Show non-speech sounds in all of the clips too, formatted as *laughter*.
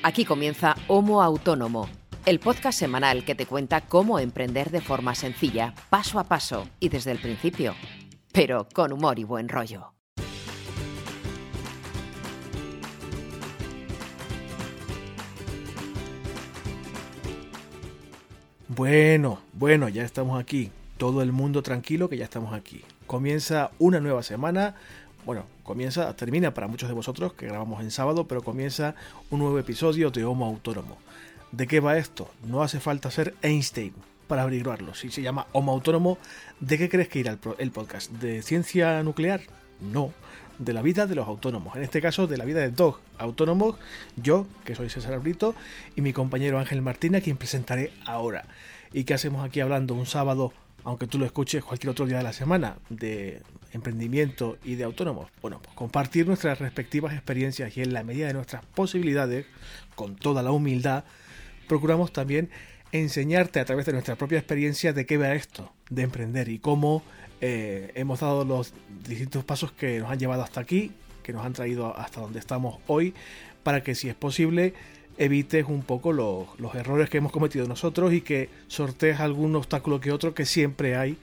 Aquí comienza Homo Autónomo, el podcast semanal que te cuenta cómo emprender de forma sencilla, paso a paso y desde el principio, pero con humor y buen rollo. Bueno, bueno, ya estamos aquí. Todo el mundo tranquilo que ya estamos aquí. Comienza una nueva semana. Bueno, comienza, termina para muchos de vosotros que grabamos en sábado, pero comienza un nuevo episodio de Homo Autónomo. ¿De qué va esto? No hace falta ser Einstein para averiguarlo. Si se llama Homo Autónomo, ¿de qué crees que irá el podcast? ¿De ciencia nuclear? No, de la vida de los autónomos. En este caso, de la vida de dos autónomos, yo, que soy César Brito, y mi compañero Ángel Martín, a quien presentaré ahora. ¿Y qué hacemos aquí hablando un sábado, aunque tú lo escuches cualquier otro día de la semana, de emprendimiento y de autónomos? Bueno, pues compartir nuestras respectivas experiencias y en la medida de nuestras posibilidades, con toda la humildad, procuramos también enseñarte a través de nuestra propia experiencia de qué va esto, de emprender y cómo eh, hemos dado los distintos pasos que nos han llevado hasta aquí, que nos han traído hasta donde estamos hoy, para que si es posible evites un poco los, errores que hemos cometido nosotros y que sortees algún obstáculo que otro que siempre hay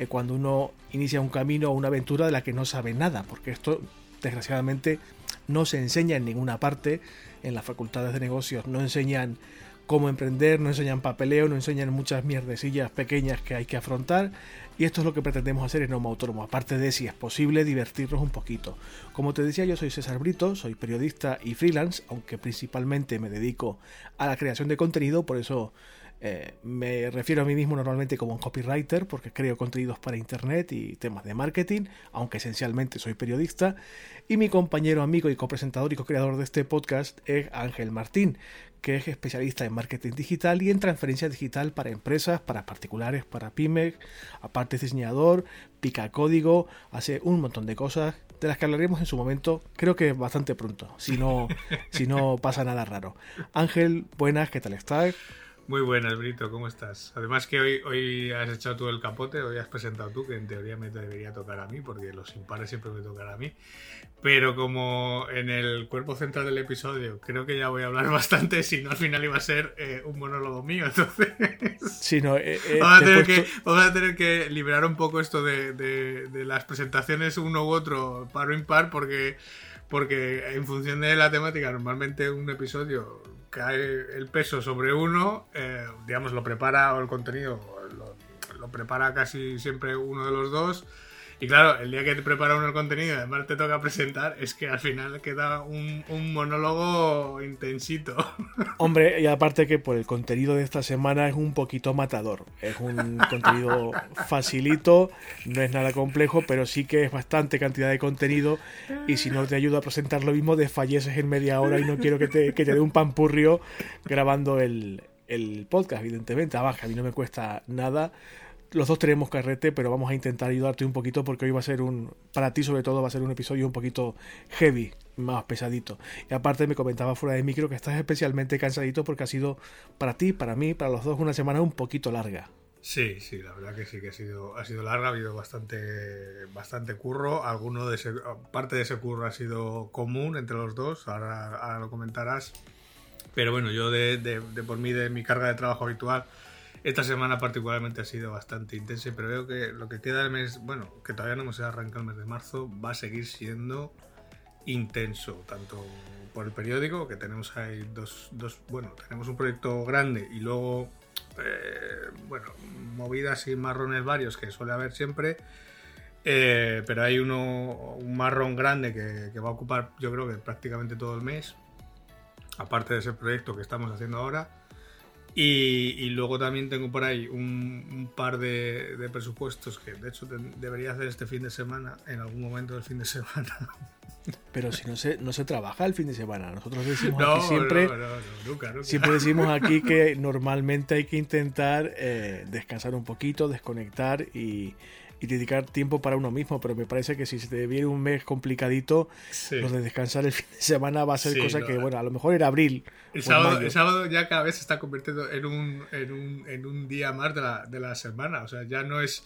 eh, cuando uno inicia un camino o una aventura de la que no sabe nada, porque esto desgraciadamente no se enseña en ninguna parte, en las facultades de negocios no enseñan cómo emprender, no enseñan papeleo, no enseñan muchas mierdecillas pequeñas que hay que afrontar. Y esto es lo que pretendemos hacer en Homo Autónomo, aparte de si es posible divertirnos un poquito. Como te decía, yo soy César Brito, soy periodista y freelance, aunque principalmente me dedico a la creación de contenido, por eso eh, me refiero a mí mismo normalmente como un copywriter porque creo contenidos para internet y temas de marketing, aunque esencialmente soy periodista. Y mi compañero, amigo y copresentador y co-creador de este podcast es Ángel Martín, que es especialista en marketing digital y en transferencia digital para empresas, para particulares, para pymes, aparte es diseñador, pica código, hace un montón de cosas de las que hablaremos en su momento, creo que bastante pronto, si no, si no pasa nada raro. Ángel, buenas, ¿qué tal estás? Muy buenas, Brito, ¿cómo estás? Además que hoy, hoy has echado tú el capote, hoy has presentado tú, que en teoría me debería tocar a mí, porque los impares siempre me tocan a mí. Pero como en el cuerpo central del episodio creo que ya voy a hablar *laughs* bastante, si no al final iba a ser eh, un monólogo mío, *laughs* entonces... Sí, no, eh, eh, vamos, a tener que, vamos, a tener que, liberar un poco esto de, de, de las presentaciones uno u otro, par o impar, porque porque en función de la temática, normalmente un episodio cae el peso sobre uno, eh, digamos, lo prepara o el contenido lo, lo, prepara casi siempre uno de los dos y claro, el día que te prepara uno el contenido y además te toca presentar, es que al final queda un, monólogo intensito. *laughs* Hombre, y aparte que por el contenido de esta semana es un poquito matador. Es un contenido facilito, no es nada complejo, pero sí que es bastante cantidad de contenido. Y si no te ayuda a presentar lo mismo, desfalleces en media hora y no quiero que te, que dé un pampurrio grabando el, podcast, evidentemente. Abajo, a mí no me cuesta nada los dos tenemos carrete, pero vamos a intentar ayudarte un poquito porque hoy va a ser un, para ti sobre todo, va a ser un episodio un poquito heavy, más pesadito. Y aparte me comentaba fuera de micro que estás especialmente cansadito porque ha sido para ti, para mí, para los dos una semana un poquito larga. Sí, sí, la verdad que sí que ha sido, ha sido larga, ha habido bastante, bastante curro. Alguno de ese, parte de ese curro ha sido común entre los dos, ahora, lo comentarás. Pero bueno, yo de, de, de por mí, de mi carga de trabajo habitual, esta semana particularmente ha sido bastante intensa, pero veo que lo que queda del mes, bueno, que todavía no hemos arrancado el mes de marzo, va a seguir siendo intenso, tanto por el periódico, que tenemos ahí dos, dos bueno, tenemos un proyecto grande y luego, eh, bueno, movidas y marrones varios que suele haber siempre, eh, pero hay uno, un marrón grande que, que va a ocupar yo creo que prácticamente todo el mes, aparte de ese proyecto que estamos haciendo ahora. Y, luego también tengo por ahí un, par de, presupuestos que de hecho debería hacer este fin de semana, en algún momento del fin de *laughs* semana. Pero si no se, no se trabaja el fin de semana, nosotros decimos aquí siempre, siempre decimos *laughs* aquí que normalmente hay que intentar eh, descansar un poquito, desconectar y, y dedicar tiempo para uno mismo, pero me parece que si se te viene un mes complicadito, lo de descansar el *laughs* fin de semana va a ser cosa que, bueno, a lo mejor era abril. El sábado, ya cada vez se está convirtiendo en un, en un, en un día más de la, de la semana, o sea, ya no es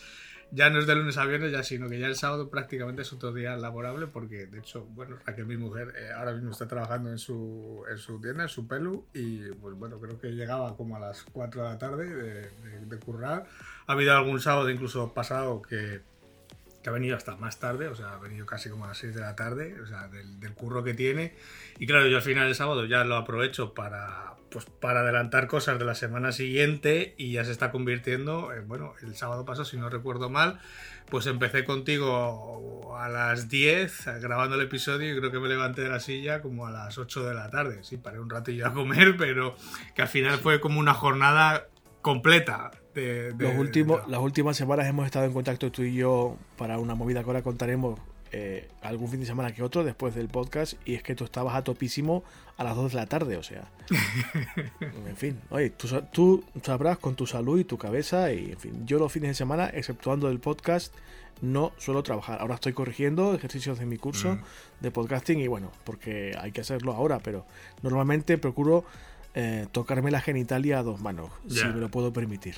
ya no es de lunes a viernes, ya, sino que ya el sábado prácticamente es otro día laborable, porque de hecho, bueno, Raquel, mi mujer, eh, ahora mismo está trabajando en su, en su tienda, en su pelu, y pues bueno, creo que llegaba como a las 4 de la tarde de, de currar. Ha habido algún sábado incluso pasado que que ha venido hasta más tarde, o sea, ha venido casi como a las 6 de la tarde, o sea, del, curro que tiene. Y claro, yo al final del sábado ya lo aprovecho para, pues, para adelantar cosas de la semana siguiente y ya se está convirtiendo, bueno, el sábado pasado, si no recuerdo mal, pues empecé contigo a las 10 grabando el episodio y creo que me levanté de la silla como a las 8 de la tarde. Sí, paré un ratillo a comer, pero que al final fue como una jornada completa los últimos, las últimas semanas hemos estado en contacto tú y yo para una movida que ahora contaremos eh, algún fin de semana que otro después del podcast y es que tú estabas a topísimo a las 2 de la tarde, o sea. *laughs* en fin, oye, tú, tú, sabrás con tu salud y tu cabeza y en fin, yo los fines de semana, exceptuando el podcast, no suelo trabajar. Ahora estoy corrigiendo ejercicios de mi curso de podcasting y bueno, porque hay que hacerlo ahora, pero normalmente procuro eh, tocarme la genitalia a dos manos, si me lo puedo permitir.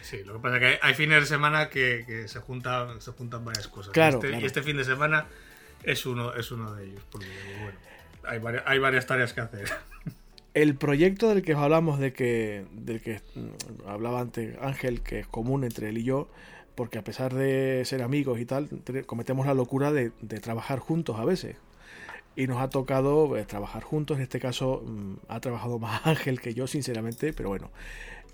Sí. lo que pasa es que hay, fines de semana que, se, juntan, se juntan varias cosas. Claro, este, Y este fin de semana es uno, es uno de ellos, porque bueno, hay, varias, hay varias tareas que hacer. El proyecto del que hablamos, de que, del que mm, hablaba antes Ángel, que es común entre él y yo, porque a pesar de ser amigos y tal, cometemos la locura de trabajar juntos a veces y nos ha tocado eh, trabajar juntos. En este caso mm, ha trabajado más *laughs* Ángel que yo, sinceramente, pero bueno,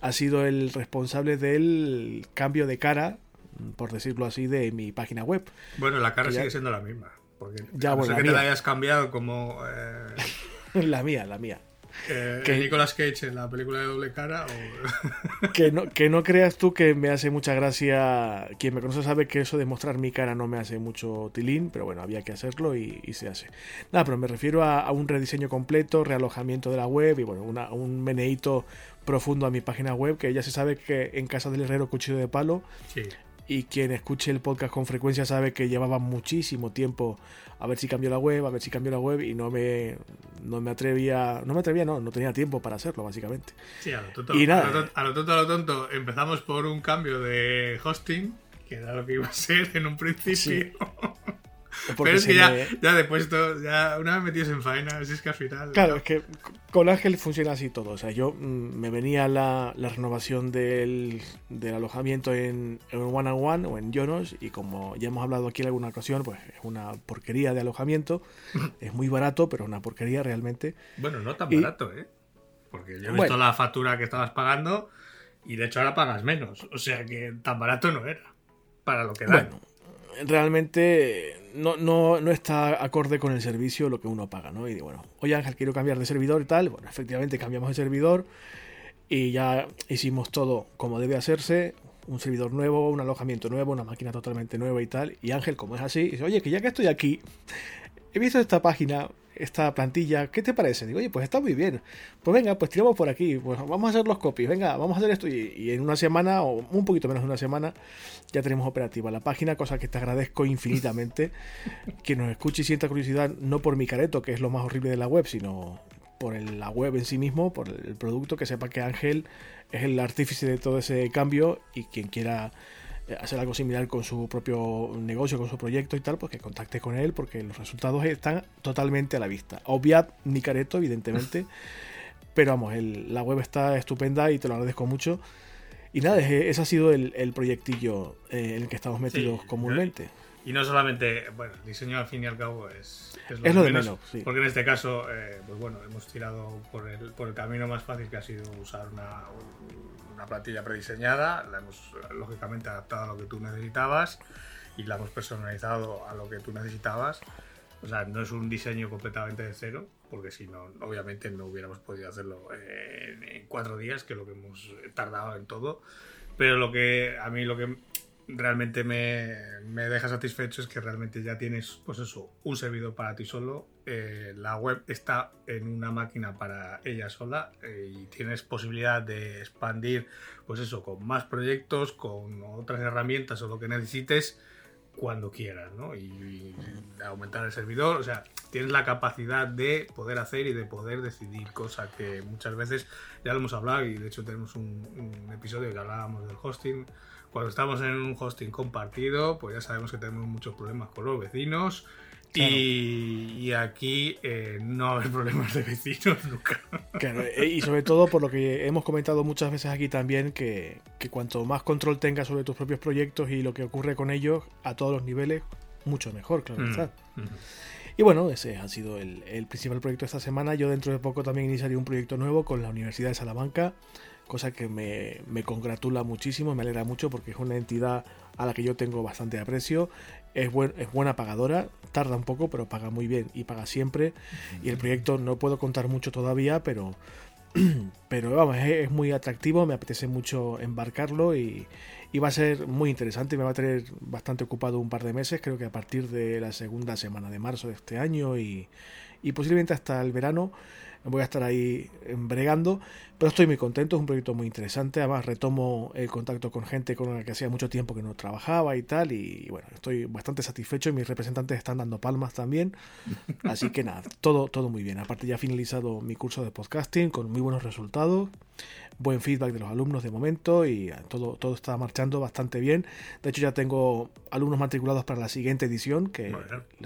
ha sido el responsable del cambio de cara, mm, por decirlo así, de mi página web. Bueno, la cara sigue siendo la misma. Porque ya, bueno, que te la hayas cambiado como... Eh, *laughs* la mía, la mía. Eh, que, Nicolas Cage en la película de doble cara. *laughs* que, no, que no creas tú que me hace mucha gracia. Quien me conoce sabe que eso de mostrar mi cara no me hace mucho tilín, pero bueno, había que hacerlo y, se hace. Nada, pero me refiero a, un rediseño completo, realojamiento de la web y bueno, un meneíto profundo a mi página web, que ya se sabe que en casa del herrero cuchillo de palo. Sí y quien escuche el podcast con frecuencia sabe que llevaba muchísimo tiempo a ver si cambió la web, a ver si cambió la web y no me, no me atrevía, no me atrevía, no, no tenía tiempo para hacerlo básicamente. Sí, a lo tonto, y nada, a, lo, a lo tonto, a lo tonto, empezamos por un cambio de hosting, que era lo que iba a ser en un principio. *laughs* Pero es que ya, ya después, ya una vez metidos en faena, así es que al final. Claro, es que con Ángel funciona así todo. O sea, yo mm, me venía la, la renovación del, del, alojamiento en, en One and One o en Jonos, y como ya hemos hablado aquí en alguna ocasión, pues es una porquería de alojamiento. *laughs* es muy barato, pero una porquería realmente. Bueno, no tan barato, ¿eh? Porque yo he visto la factura que estabas pagando y de hecho ahora pagas menos. O sea que tan barato no era. Para lo que da. Bueno, realmente no, no, no, está acorde con el servicio lo que uno paga, ¿no? Y bueno, oye Ángel, quiero cambiar de servidor y tal. Bueno, efectivamente cambiamos de servidor y ya hicimos todo como debe hacerse. Un servidor nuevo, un alojamiento nuevo, una máquina totalmente nueva y tal. Y Ángel, como es así, dice, oye, que ya que estoy aquí, he visto esta página, esta plantilla, ¿qué te parece? Digo, oye, pues está muy bien. Pues venga, pues tiramos por aquí, pues vamos a hacer los copies, venga, vamos a hacer esto. Y, en una semana, o un poquito menos de una semana, ya tenemos operativa la página, cosa que te agradezco infinitamente. *laughs* que nos escuche y sienta curiosidad, no por mi careto, que es lo más horrible de la web, sino por la web en sí mismo, por el producto, que sepa que Ángel es el artífice de todo ese cambio y quien quiera hacer algo similar con su propio negocio, con su proyecto y tal, pues que contacte con él porque los resultados están totalmente a la vista. Obviad mi careto, evidentemente, *laughs* pero vamos, la web está estupenda y te lo agradezco mucho. Y nada, ese ha sido el, proyectillo eh, en el que estamos metidos comúnmente. Y no solamente, bueno, el diseño al fin y al cabo es, es lo, de menos, porque en este caso, eh, pues bueno, hemos tirado por el, por el camino más fácil que ha sido usar una, una plantilla prediseñada, la hemos lógicamente adaptado a lo que tú necesitabas y la hemos personalizado a lo que tú necesitabas. O sea, no es un diseño completamente de cero, porque si no, obviamente no hubiéramos podido hacerlo en, cuatro días, que es lo que hemos tardado en todo. Pero lo que a mí lo que realmente me, me, deja satisfecho es que realmente ya tienes, pues eso, un servidor para ti solo. Eh, la web está en una máquina para ella sola eh, y tienes posibilidad de expandir, pues eso, con más proyectos, con otras herramientas o lo que necesites cuando quieras, ¿no? Y, aumentar el servidor, o sea, tienes la capacidad de poder hacer y de poder decidir, cosa que muchas veces ya lo hemos hablado y de hecho tenemos un, un episodio que hablábamos del hosting. Cuando estamos en un hosting compartido, pues ya sabemos que tenemos muchos problemas con los vecinos y, aquí eh, no va a haber problemas de vecinos *laughs* nunca. Claro, eh, y sobre todo por lo que hemos comentado muchas veces aquí también, que, cuanto más control tengas sobre tus propios proyectos y lo que ocurre con ellos a todos los niveles, mucho mejor, claro. Mm, mm. Y bueno, ese ha sido el, el, principal proyecto de esta semana. Yo dentro de poco también iniciaré un proyecto nuevo con la Universidad de Salamanca, cosa que me, me congratula muchísimo, me alegra mucho porque es una entidad a la que yo tengo bastante aprecio es, es buena pagadora, tarda un poco, pero paga muy bien y paga siempre. Y el proyecto no puedo contar mucho todavía, pero, *clears throat* pero vamos, es, muy atractivo, me apetece mucho embarcarlo y, va a ser muy interesante. Me va a tener bastante ocupado un par de meses, creo que a partir de la segunda semana de marzo de este año y, y posiblemente hasta el verano voy a estar ahí bregando, pero estoy muy contento, es un proyecto muy interesante, además retomo el contacto con gente con la que hacía mucho tiempo que no trabajaba y tal, y, bueno, estoy bastante satisfecho y mis representantes están dando palmas también, *laughs* así que nada, todo, todo muy bien, aparte ya he finalizado mi curso de podcasting con muy buenos resultados, buen feedback de los alumnos de momento y todo, todo está marchando bastante bien, de hecho ya tengo alumnos matriculados para la siguiente edición, que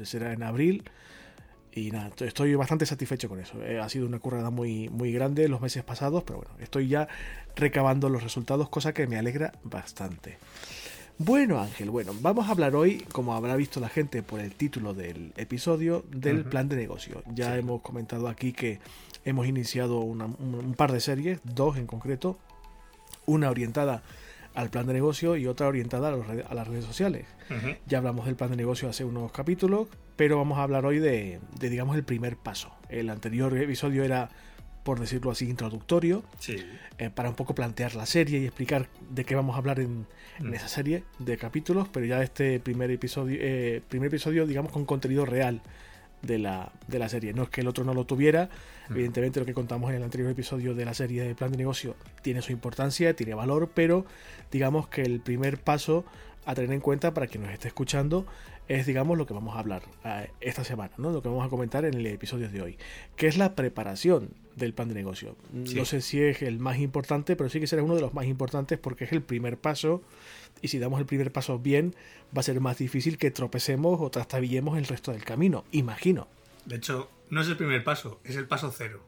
será en abril, y nada, estoy bastante satisfecho con eso. Eh, ha sido una currada muy, muy grande los meses pasados, pero bueno, estoy ya recabando los resultados, cosa que me alegra bastante. Bueno, Ángel, bueno, vamos a hablar hoy, como habrá visto la gente por el título del episodio, del plan de negocio. Ya hemos comentado aquí que hemos iniciado un, par de series, dos en concreto, una orientada al plan de negocio y otra orientada a, las redes sociales. Ya hablamos del plan de negocio hace unos capítulos, pero vamos a hablar hoy de, digamos, el primer paso. El anterior episodio era, por decirlo así, introductorio, eh, para un poco plantear la serie y explicar de qué vamos a hablar en, mm. esa serie de capítulos, pero ya este primer episodio, eh, primer episodio, digamos, con contenido real de la, de la serie. No es que el otro no lo tuviera, mm. evidentemente lo que contamos en el anterior episodio de la serie de plan de negocio tiene su importancia, tiene valor, pero digamos que el primer paso a tener en cuenta para quien nos esté escuchando es, digamos, lo que vamos a hablar eh, esta semana, ¿no? Lo que vamos a comentar en el episodio de hoy, que es la preparación del plan de negocio. No sé si es el más importante, pero sí que será uno de los más importantes porque es el primer paso y si damos el primer paso bien, va a ser más difícil que tropecemos o trastabillemos el resto del camino, imagino. De hecho, no es el primer paso, es el paso cero.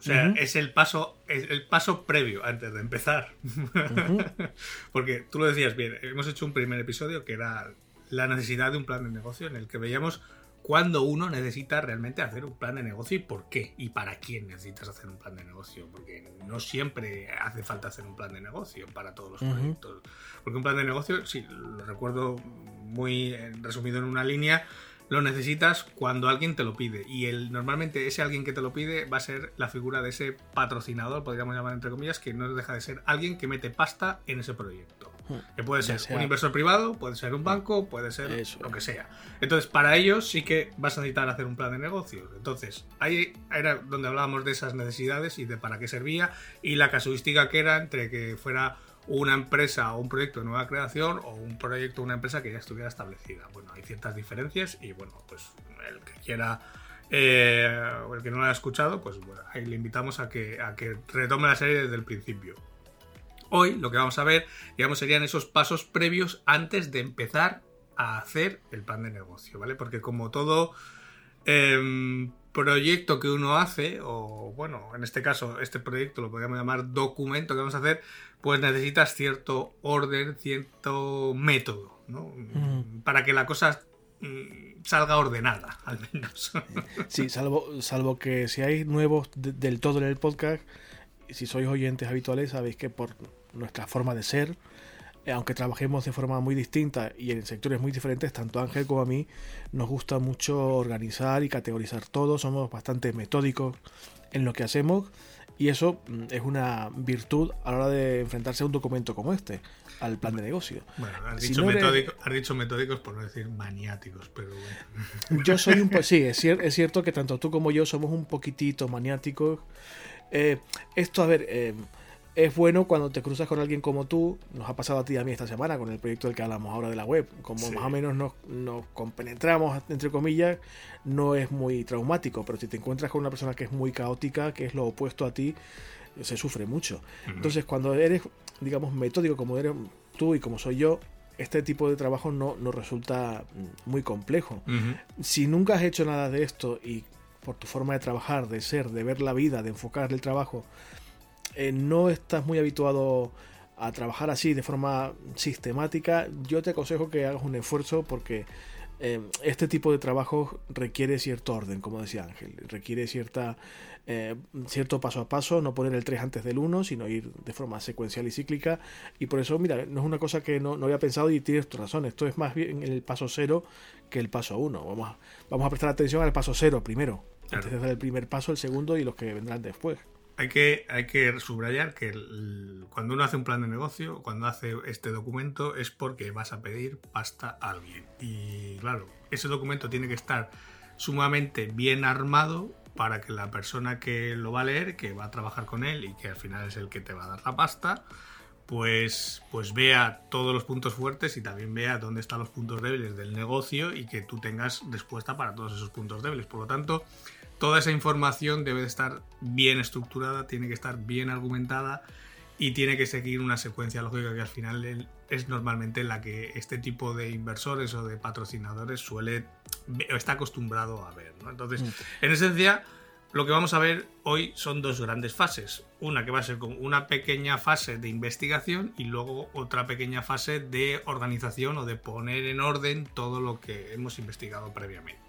O sea, es el paso, el paso previo antes de empezar. *laughs* Porque tú lo decías bien, hemos hecho un primer episodio que era la necesidad de un plan de negocio en el que veíamos cuándo uno necesita realmente hacer un plan de negocio y por qué y para quién necesitas hacer un plan de negocio, porque no siempre hace falta hacer un plan de negocio para todos los proyectos. Porque un plan de negocio, sí, lo recuerdo muy resumido en una línea, lo necesitas cuando alguien te lo pide. Y el, normalmente ese alguien que te lo pide va a ser la figura de ese patrocinador, podríamos llamar entre comillas, que no deja de ser alguien que mete pasta en ese proyecto. Que puede ser un inversor privado, puede ser un banco, puede ser lo que sea. Entonces, para ellos sí que vas a necesitar hacer un plan de negocios. Entonces, ahí era donde hablábamos de esas necesidades y de para qué servía y la casuística que era entre que fuera una empresa o un proyecto de nueva creación o un proyecto o una empresa que ya estuviera establecida. Bueno, hay ciertas diferencias y bueno, pues el que quiera eh, o el que no lo haya escuchado, pues bueno, ahí le invitamos a que, a que retome la serie desde el principio. Hoy lo que vamos a ver, digamos, serían esos pasos previos antes de empezar a hacer el plan de negocio, ¿vale? Porque como todo em, proyecto que uno hace, o bueno, en este caso, este proyecto lo podríamos llamar documento que vamos a hacer, pues necesitas cierto orden, cierto método, ¿no? Para que la cosa mm, salga ordenada, *laughs* al menos. Sí, salvo, salvo que si hay nuevos del todo en el podcast, si sois oyentes habituales, sabéis que por nuestra forma de ser, eh, aunque trabajemos de forma muy distinta y en sectores muy diferentes, tanto Ángel como a mí nos gusta mucho organizar y categorizar todo, somos bastante metódicos en lo que hacemos y eso mm, es una virtud a la hora de enfrentarse a un documento como este, al plan de negocio. Bueno, has dicho, metódicos por no decir maniáticos, pero bueno. *laughs* Yo soy un sí, es, es, cierto que tanto tú como yo somos un poquitito maniáticos. Eh, esto, a ver, eh, es bueno cuando te cruzas con alguien como tú, nos ha pasado a ti y a mí esta semana con el proyecto del que hablamos ahora de la web, como más o menos nos, nos, compenetramos, entre comillas, no es muy traumático, pero si te encuentras con una persona que es muy caótica, que es lo opuesto a ti, se sufre mucho. Entonces, cuando eres, digamos, metódico como eres tú y como soy yo, este tipo de trabajo no, no resulta muy complejo. Si nunca has hecho nada de esto y por tu forma de trabajar, de ser, de ver la vida, de enfocar el trabajo, eh, no estás muy habituado a trabajar así de forma sistemática, yo te aconsejo que hagas un esfuerzo porque eh, este tipo de trabajo requiere cierto orden, como decía Ángel, requiere cierta, eh, cierto paso a paso, no poner el 3 antes del 1, sino ir de forma secuencial y cíclica. Y por eso, mira, no es una cosa que no, había pensado y tienes tu razón, esto es más bien el paso 0 que el paso 1. Vamos a, vamos a prestar atención al paso 0 primero, antes de dar el primer paso, el segundo y los que vendrán después hay que, subrayar que cuando uno hace un plan de negocio, cuando hace este documento, es porque vas a pedir pasta a alguien. Y claro, ese documento tiene que estar sumamente bien armado para que la persona que lo va a leer, que va a trabajar con él y que al final es el que te va a dar la pasta, pues, pues vea todos los puntos fuertes y también vea dónde están los puntos débiles del negocio y que tú tengas respuesta para todos esos puntos débiles. Por lo tanto, toda esa información debe de estar bien estructurada, tiene que estar bien argumentada y tiene que seguir una secuencia lógica que al final es normalmente la que este tipo de inversores o de patrocinadores suele o está acostumbrado a ver. Entonces, mm. en esencia, lo que vamos a ver hoy son dos grandes fases. Una que va a ser como una pequeña fase de investigación y luego otra pequeña fase de organización o de poner en orden todo lo que hemos investigado previamente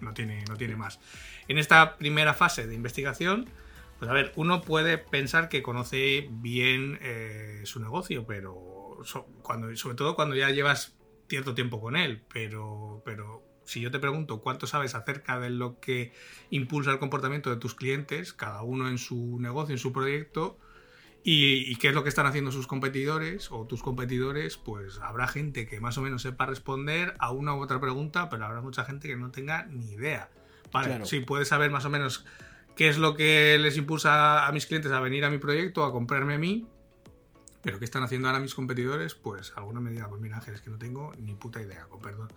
no, tiene, no tiene más. En esta primera fase de investigación, pues a ver, uno puede pensar que conoce bien eh, su negocio, pero cuando, sobre todo cuando ya llevas cierto tiempo con él, pero, pero si yo te pregunto cuánto sabes acerca de lo que impulsa el comportamiento de tus clientes, cada uno en su negocio, en su proyecto, y, qué es lo que están haciendo sus competidores o tus competidores, pues habrá gente que más o menos sepa responder a una u otra pregunta, pero habrá mucha gente que no tenga ni idea. Vale, sí, puedes saber más o menos qué es lo que les impulsa a mis clientes a venir a mi proyecto, a comprarme a mí, pero qué están haciendo ahora mis competidores, pues alguno me diga, pues mira Ángel, es que no tengo ni puta idea, con perdón.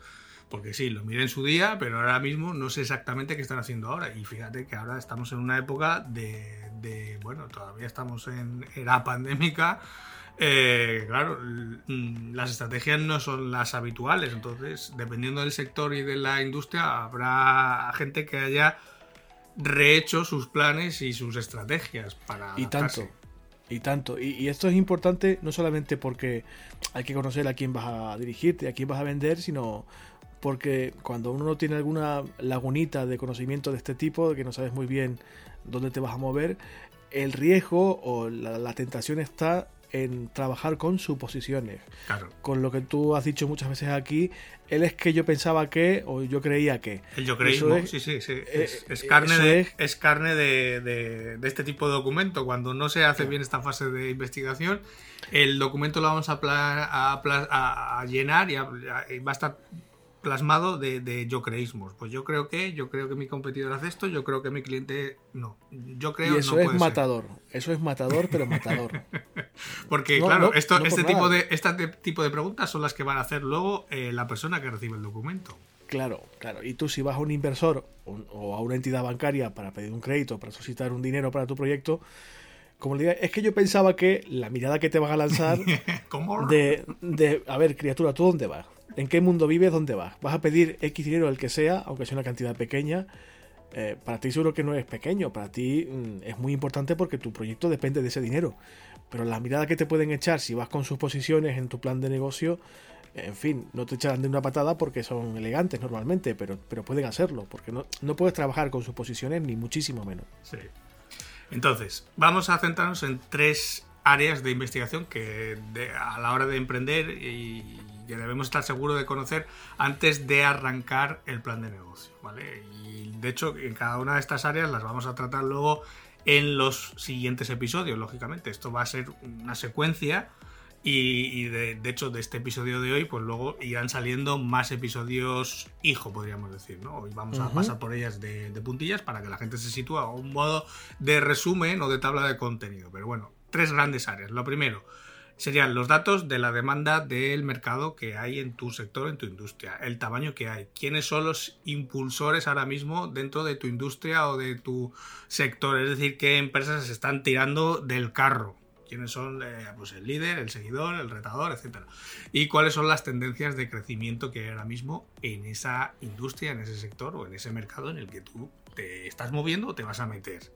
Porque sí, lo miré en su día, pero ahora mismo no sé exactamente qué están haciendo ahora. Y fíjate que ahora estamos en una época de de, bueno, todavía estamos en era pandémica, eh, claro, mm, las estrategias no son las habituales, entonces, dependiendo del sector y de la industria, habrá gente que haya rehecho sus planes y sus estrategias para... Y tanto. Y tanto. Y, y, esto es importante no solamente porque hay que conocer a quién vas a dirigirte, a quién vas a vender, sino porque cuando uno no tiene alguna lagunita de conocimiento de este tipo, de que no sabes muy bien dónde te vas a mover, el riesgo o la, tentación está en trabajar con suposiciones. Claro. Con lo que tú has dicho muchas veces aquí, él es que yo pensaba que o yo creía que. El yo creísmo, sí, sí, sí. Eh, es, carne, de, es... carne de, este tipo de documento. Cuando no se hace bien esta fase de investigación, el documento lo vamos a, a, a llenar y, y va a estar plasmado de, yo creísmos. Pues yo creo que, yo creo que mi competidor hace esto, yo creo que mi cliente no. Yo creo y eso es matador. Eso es matador, pero *laughs* matador. Porque, claro, esto, este, tipo de, este tipo de preguntas son las que van a hacer luego eh, la persona que recibe el documento. Claro, claro. Y tú si vas a un inversor o, a una entidad bancaria para pedir un crédito, para solicitar un dinero para tu proyecto, como le diga, es que yo pensaba que la mirada que te van a lanzar *laughs* de, de, a ver, criatura, ¿tú dónde vas? ¿En qué mundo vives? ¿Dónde vas? ¿Vas a pedir X dinero, el que sea, aunque sea una cantidad pequeña? Eh, para ti seguro que no es pequeño, para ti mm, es muy importante porque tu proyecto depende de ese dinero. Pero la mirada que te pueden echar si vas con sus posiciones en tu plan de negocio, en fin, no te echarán de una patada porque son elegantes normalmente, pero, pero pueden hacerlo, porque no, no puedes trabajar con sus posiciones ni muchísimo menos. Sí. Entonces, vamos a centrarnos en tres áreas de investigación que a la hora de emprender y que debemos estar seguros de conocer antes de arrancar el plan de negocio. ¿vale? Y de hecho, en cada una de estas áreas las vamos a tratar luego en los siguientes episodios, lógicamente. Esto va a ser una secuencia Y, de, hecho, de este episodio de hoy, pues luego irán saliendo más episodios hijo, podríamos decir, ¿no? Hoy vamos a pasar por ellas de, de, puntillas para que la gente se sitúe a un modo de resumen o de tabla de contenido. Pero bueno, tres grandes áreas. Lo primero, serían los datos de la demanda del mercado que hay en tu sector, en tu industria, el tamaño que hay, quiénes son los impulsores ahora mismo dentro de tu industria o de tu sector, es decir, qué empresas se están tirando del carro, quiénes son eh, pues el líder, el seguidor, el retador, etc. Y cuáles son las tendencias de crecimiento que hay ahora mismo en esa industria, en ese sector o en ese mercado en el que tú te estás moviendo o te vas a meter.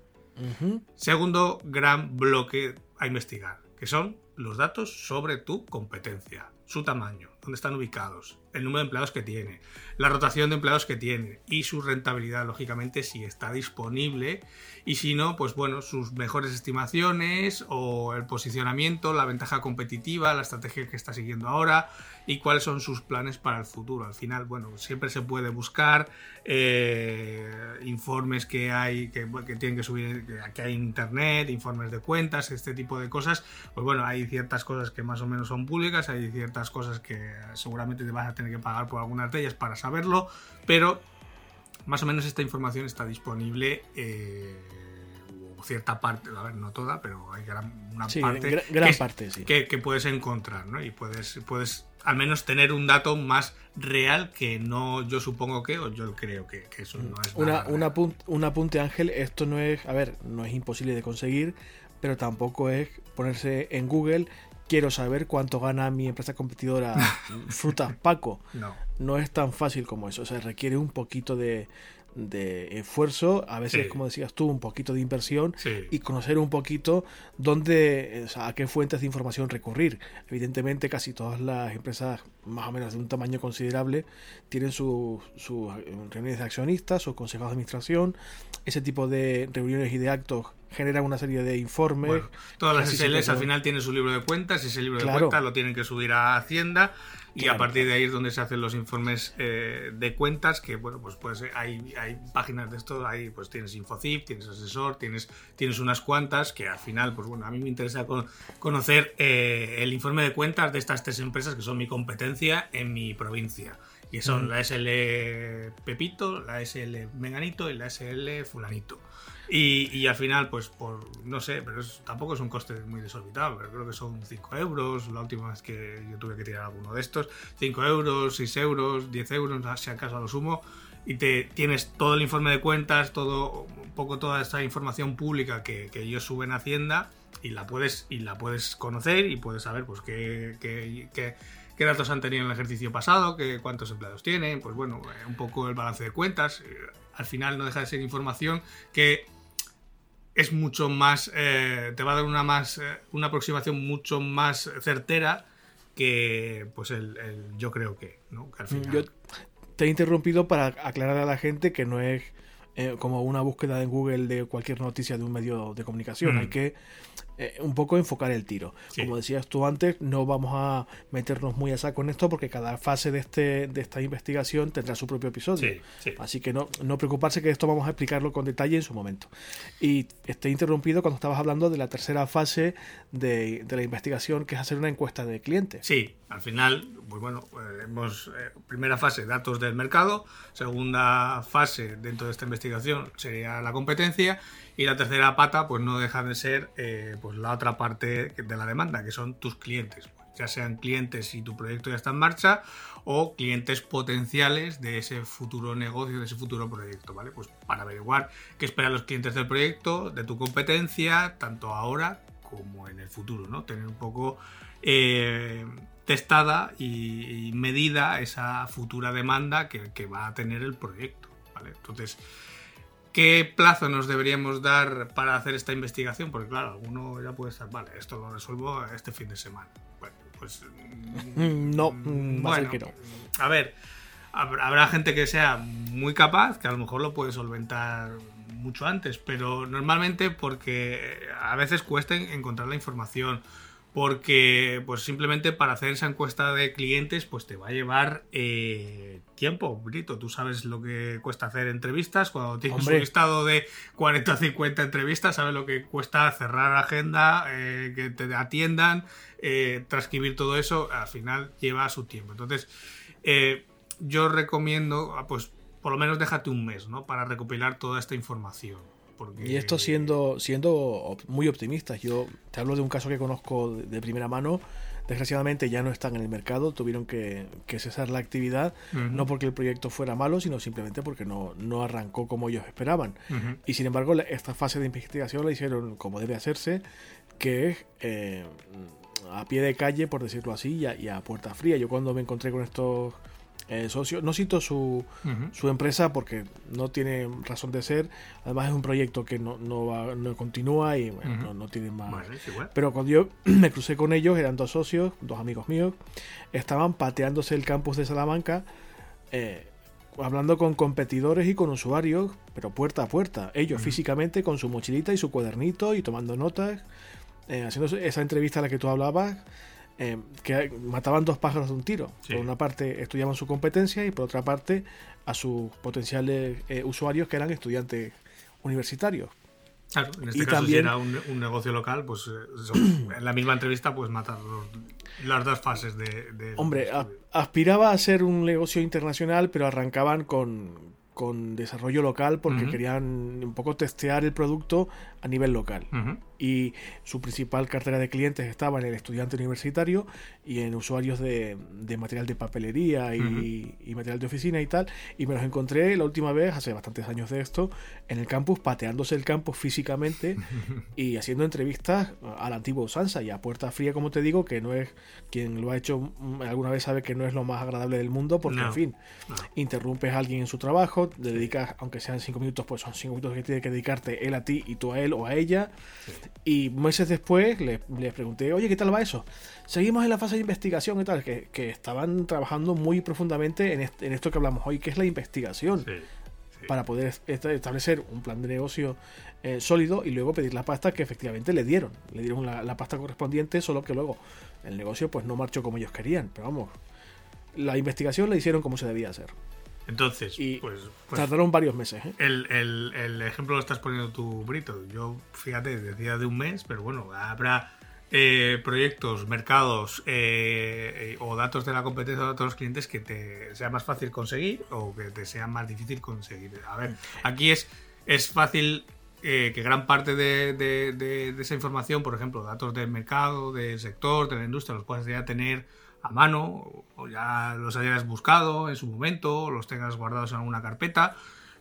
Segundo gran bloque a investigar, que son los datos sobre tu competencia, su tamaño, dónde están ubicados, el número de empleados que tiene, la rotación de empleados que tiene y su rentabilidad, lógicamente, si está disponible y si no, pues bueno, sus mejores estimaciones o el posicionamiento, la ventaja competitiva, la estrategia que está siguiendo ahora y cuáles son sus planes para el futuro. Al final, bueno, siempre se puede buscar eh, informes que hay, que, tienen que subir, que hay en internet, informes de cuentas, este tipo de cosas. Pues bueno, hay ciertas cosas que más o menos son públicas, hay ciertas cosas que seguramente te vas a tener que pagar por algunas de ellas para saberlo, pero más o menos esta información está disponible. Eh, cierta parte, a ver, no toda, pero hay gran, una parte, gran, parte que, que, puedes encontrar, ¿no? Y puedes, puedes al menos tener un dato más real que no yo supongo que o yo creo que, eso no es una, una un apunte Ángel esto no es a ver no es imposible de conseguir pero tampoco es ponerse en Google quiero saber cuánto gana mi empresa competidora *laughs* Frutas Paco no. no es tan fácil como eso o sea requiere un poquito de, de esfuerzo, a veces, como decías tú, un poquito de inversión y conocer un poquito dónde, a qué fuentes de información recurrir. Evidentemente, casi todas las empresas, más o menos de un tamaño considerable, tienen sus reuniones de accionistas, sus consejos de administración, ese tipo de reuniones y de actos generan una serie de informes. todas las SLs al final tienen su libro de cuentas y ese libro de cuentas lo tienen que subir a Hacienda y a partir de ahí es donde se hacen los informes eh, de cuentas, que bueno, pues, pues hay, hay páginas de esto, ahí pues tienes Infocip, tienes asesor, tienes, tienes unas cuantas que al final, pues bueno, a mí me interesa conocer eh, el informe de cuentas de estas tres empresas que son mi competencia en mi provincia. Y son la SL Pepito, la SL Menganito y la SL Fulanito. Y, al final, pues por, no sé, pero tampoco es un coste muy desorbitado, pero creo que son 5 euros, la última vez que yo tuve que tirar alguno de estos, 5 euros, 6 euros, 10 euros, si acaso a lo sumo, y te tienes todo el informe de cuentas, todo, un poco toda esta información pública que, que ellos suben a Hacienda y la puedes, y la puedes conocer y puedes saber pues qué, qué, datos han tenido en el ejercicio pasado, qué, cuántos empleados tienen, pues bueno, eh, un poco el balance de cuentas. Eh, al final no deja de ser información que es mucho más, eh, te va a dar una, más, eh, una aproximación mucho más certera que pues el, yo creo que, ¿no? al final... Yo te he interrumpido para aclarar a la gente que no es eh, como una búsqueda en Google de cualquier noticia de un medio de comunicación. Hay mm. que eh, un poco enfocar el tiro. Como decías tú antes, no vamos a meternos muy a saco en esto porque cada fase de, este, de esta investigación tendrá su propio episodio. Así que no, no preocuparse que esto vamos a explicarlo con detalle en su momento. Y estoy interrumpido cuando estabas hablando de la tercera fase de, de la investigación, que es hacer una encuesta de clientes. Sí, al final, pues bueno, eh, hemos, primera fase, datos del mercado, segunda fase dentro de esta investigación sería la competencia y la tercera pata pues no deja de ser eh, pues la otra parte de la demanda que son tus clientes ya sean clientes si tu proyecto ya está en marcha o clientes potenciales de ese futuro negocio, de ese futuro proyecto, ¿vale? Pues para averiguar qué esperan los clientes del proyecto, de tu competencia, tanto ahora como en el futuro, ¿no? Tener un poco eh, testada y, medida esa futura demanda que, que va a tener el proyecto, ¿vale? Entonces, ¿Qué plazo nos deberíamos dar para hacer esta investigación? Porque claro, alguno ya puede estar, vale, esto lo resuelvo este fin de semana. Bueno, pues... *laughs* No, mm, bueno, que no. A ver, habrá gente que sea muy capaz, que a lo mejor lo puede solventar mucho antes, pero normalmente porque a veces cuesta encontrar la información porque pues simplemente para hacer esa encuesta de clientes pues te va a llevar eh, tiempo, Brito. Tú sabes lo que cuesta hacer entrevistas, cuando tienes un listado de 40 o 50 entrevistas, sabes lo que cuesta cerrar agenda, eh, que te atiendan, eh, transcribir todo eso, al final lleva su tiempo. Entonces, yo recomiendo, ah, pues por lo menos déjate un mes, ¿no? Para recopilar toda esta información. Y esto siendo, siendo muy optimistas. Yo te hablo de un caso que conozco de primera mano. Desgraciadamente ya no están en el mercado, tuvieron que, cesar la actividad, no porque el proyecto fuera malo, sino simplemente porque no, no arrancó como ellos esperaban. Y sin embargo, esta fase de investigación la hicieron como debe hacerse, que es eh, a pie de calle, por decirlo así, y a puerta fría. Yo cuando me encontré con estos eh, socio. No cito su, su, empresa porque no tiene razón de ser. Además es un proyecto que no, no, va, no continúa y no, tiene más. Pero cuando yo *clears throat* me crucé con ellos, eran dos socios, dos amigos míos, estaban pateándose el campus de Salamanca. Eh, hablando con competidores y con usuarios, pero puerta a puerta. Ellos físicamente con su mochilita y su cuadernito y tomando notas, eh, haciendo esa entrevista a la que tú hablabas, eh, que mataban dos pájaros de un tiro. Por una parte estudiaban su competencia y por otra parte a sus potenciales eh, usuarios que eran estudiantes universitarios. Claro, en este caso si era un, negocio local, pues eh, *clears throat* en la misma entrevista pues matar las dos fases de... Hombre, aspiraba a ser un negocio internacional, pero arrancaban con, con desarrollo local porque querían un poco testear el producto a nivel local. Y su principal cartera de clientes estaba en el estudiante universitario y en usuarios de, material de papelería y, material de oficina y tal. Y me los encontré la última vez, hace bastantes años de esto, en el campus, pateándose el campus físicamente *laughs* y haciendo entrevistas a la antigua usanza y a puerta fría, como te digo, que no es quien lo ha hecho alguna vez sabe que no es lo más agradable del mundo porque, en fin, interrumpes a alguien en su trabajo, le dedicas, aunque sean cinco minutos, pues son cinco minutos que tiene que dedicarte él a ti y tú a él o a ella. Y meses después les, pregunté, oye, ¿qué tal va eso? Seguimos en la fase de investigación y tal, que, estaban trabajando muy profundamente en, esto que hablamos hoy, que es la investigación. Para poder establecer un plan de negocio eh, sólido y luego pedir la pasta que efectivamente le dieron. Le dieron la, la pasta correspondiente, solo que luego el negocio pues no marchó como ellos querían. Pero vamos, la investigación la hicieron como se debía hacer. Entonces, pues, pues, Tardaron varios meses. ¿eh? El, ejemplo lo estás poniendo tú, Brito. Yo, fíjate, decía de un mes, pero bueno, habrá eh, proyectos, mercados eh, o datos de la competencia de otros clientes que te sea más fácil conseguir o que te sea más difícil conseguir. A ver, aquí es, es fácil que gran parte de, de, esa información, por ejemplo, datos del mercado, del sector, de la industria, los puedes ya tener a mano o ya los hayas buscado en su momento, los tengas guardados en alguna carpeta,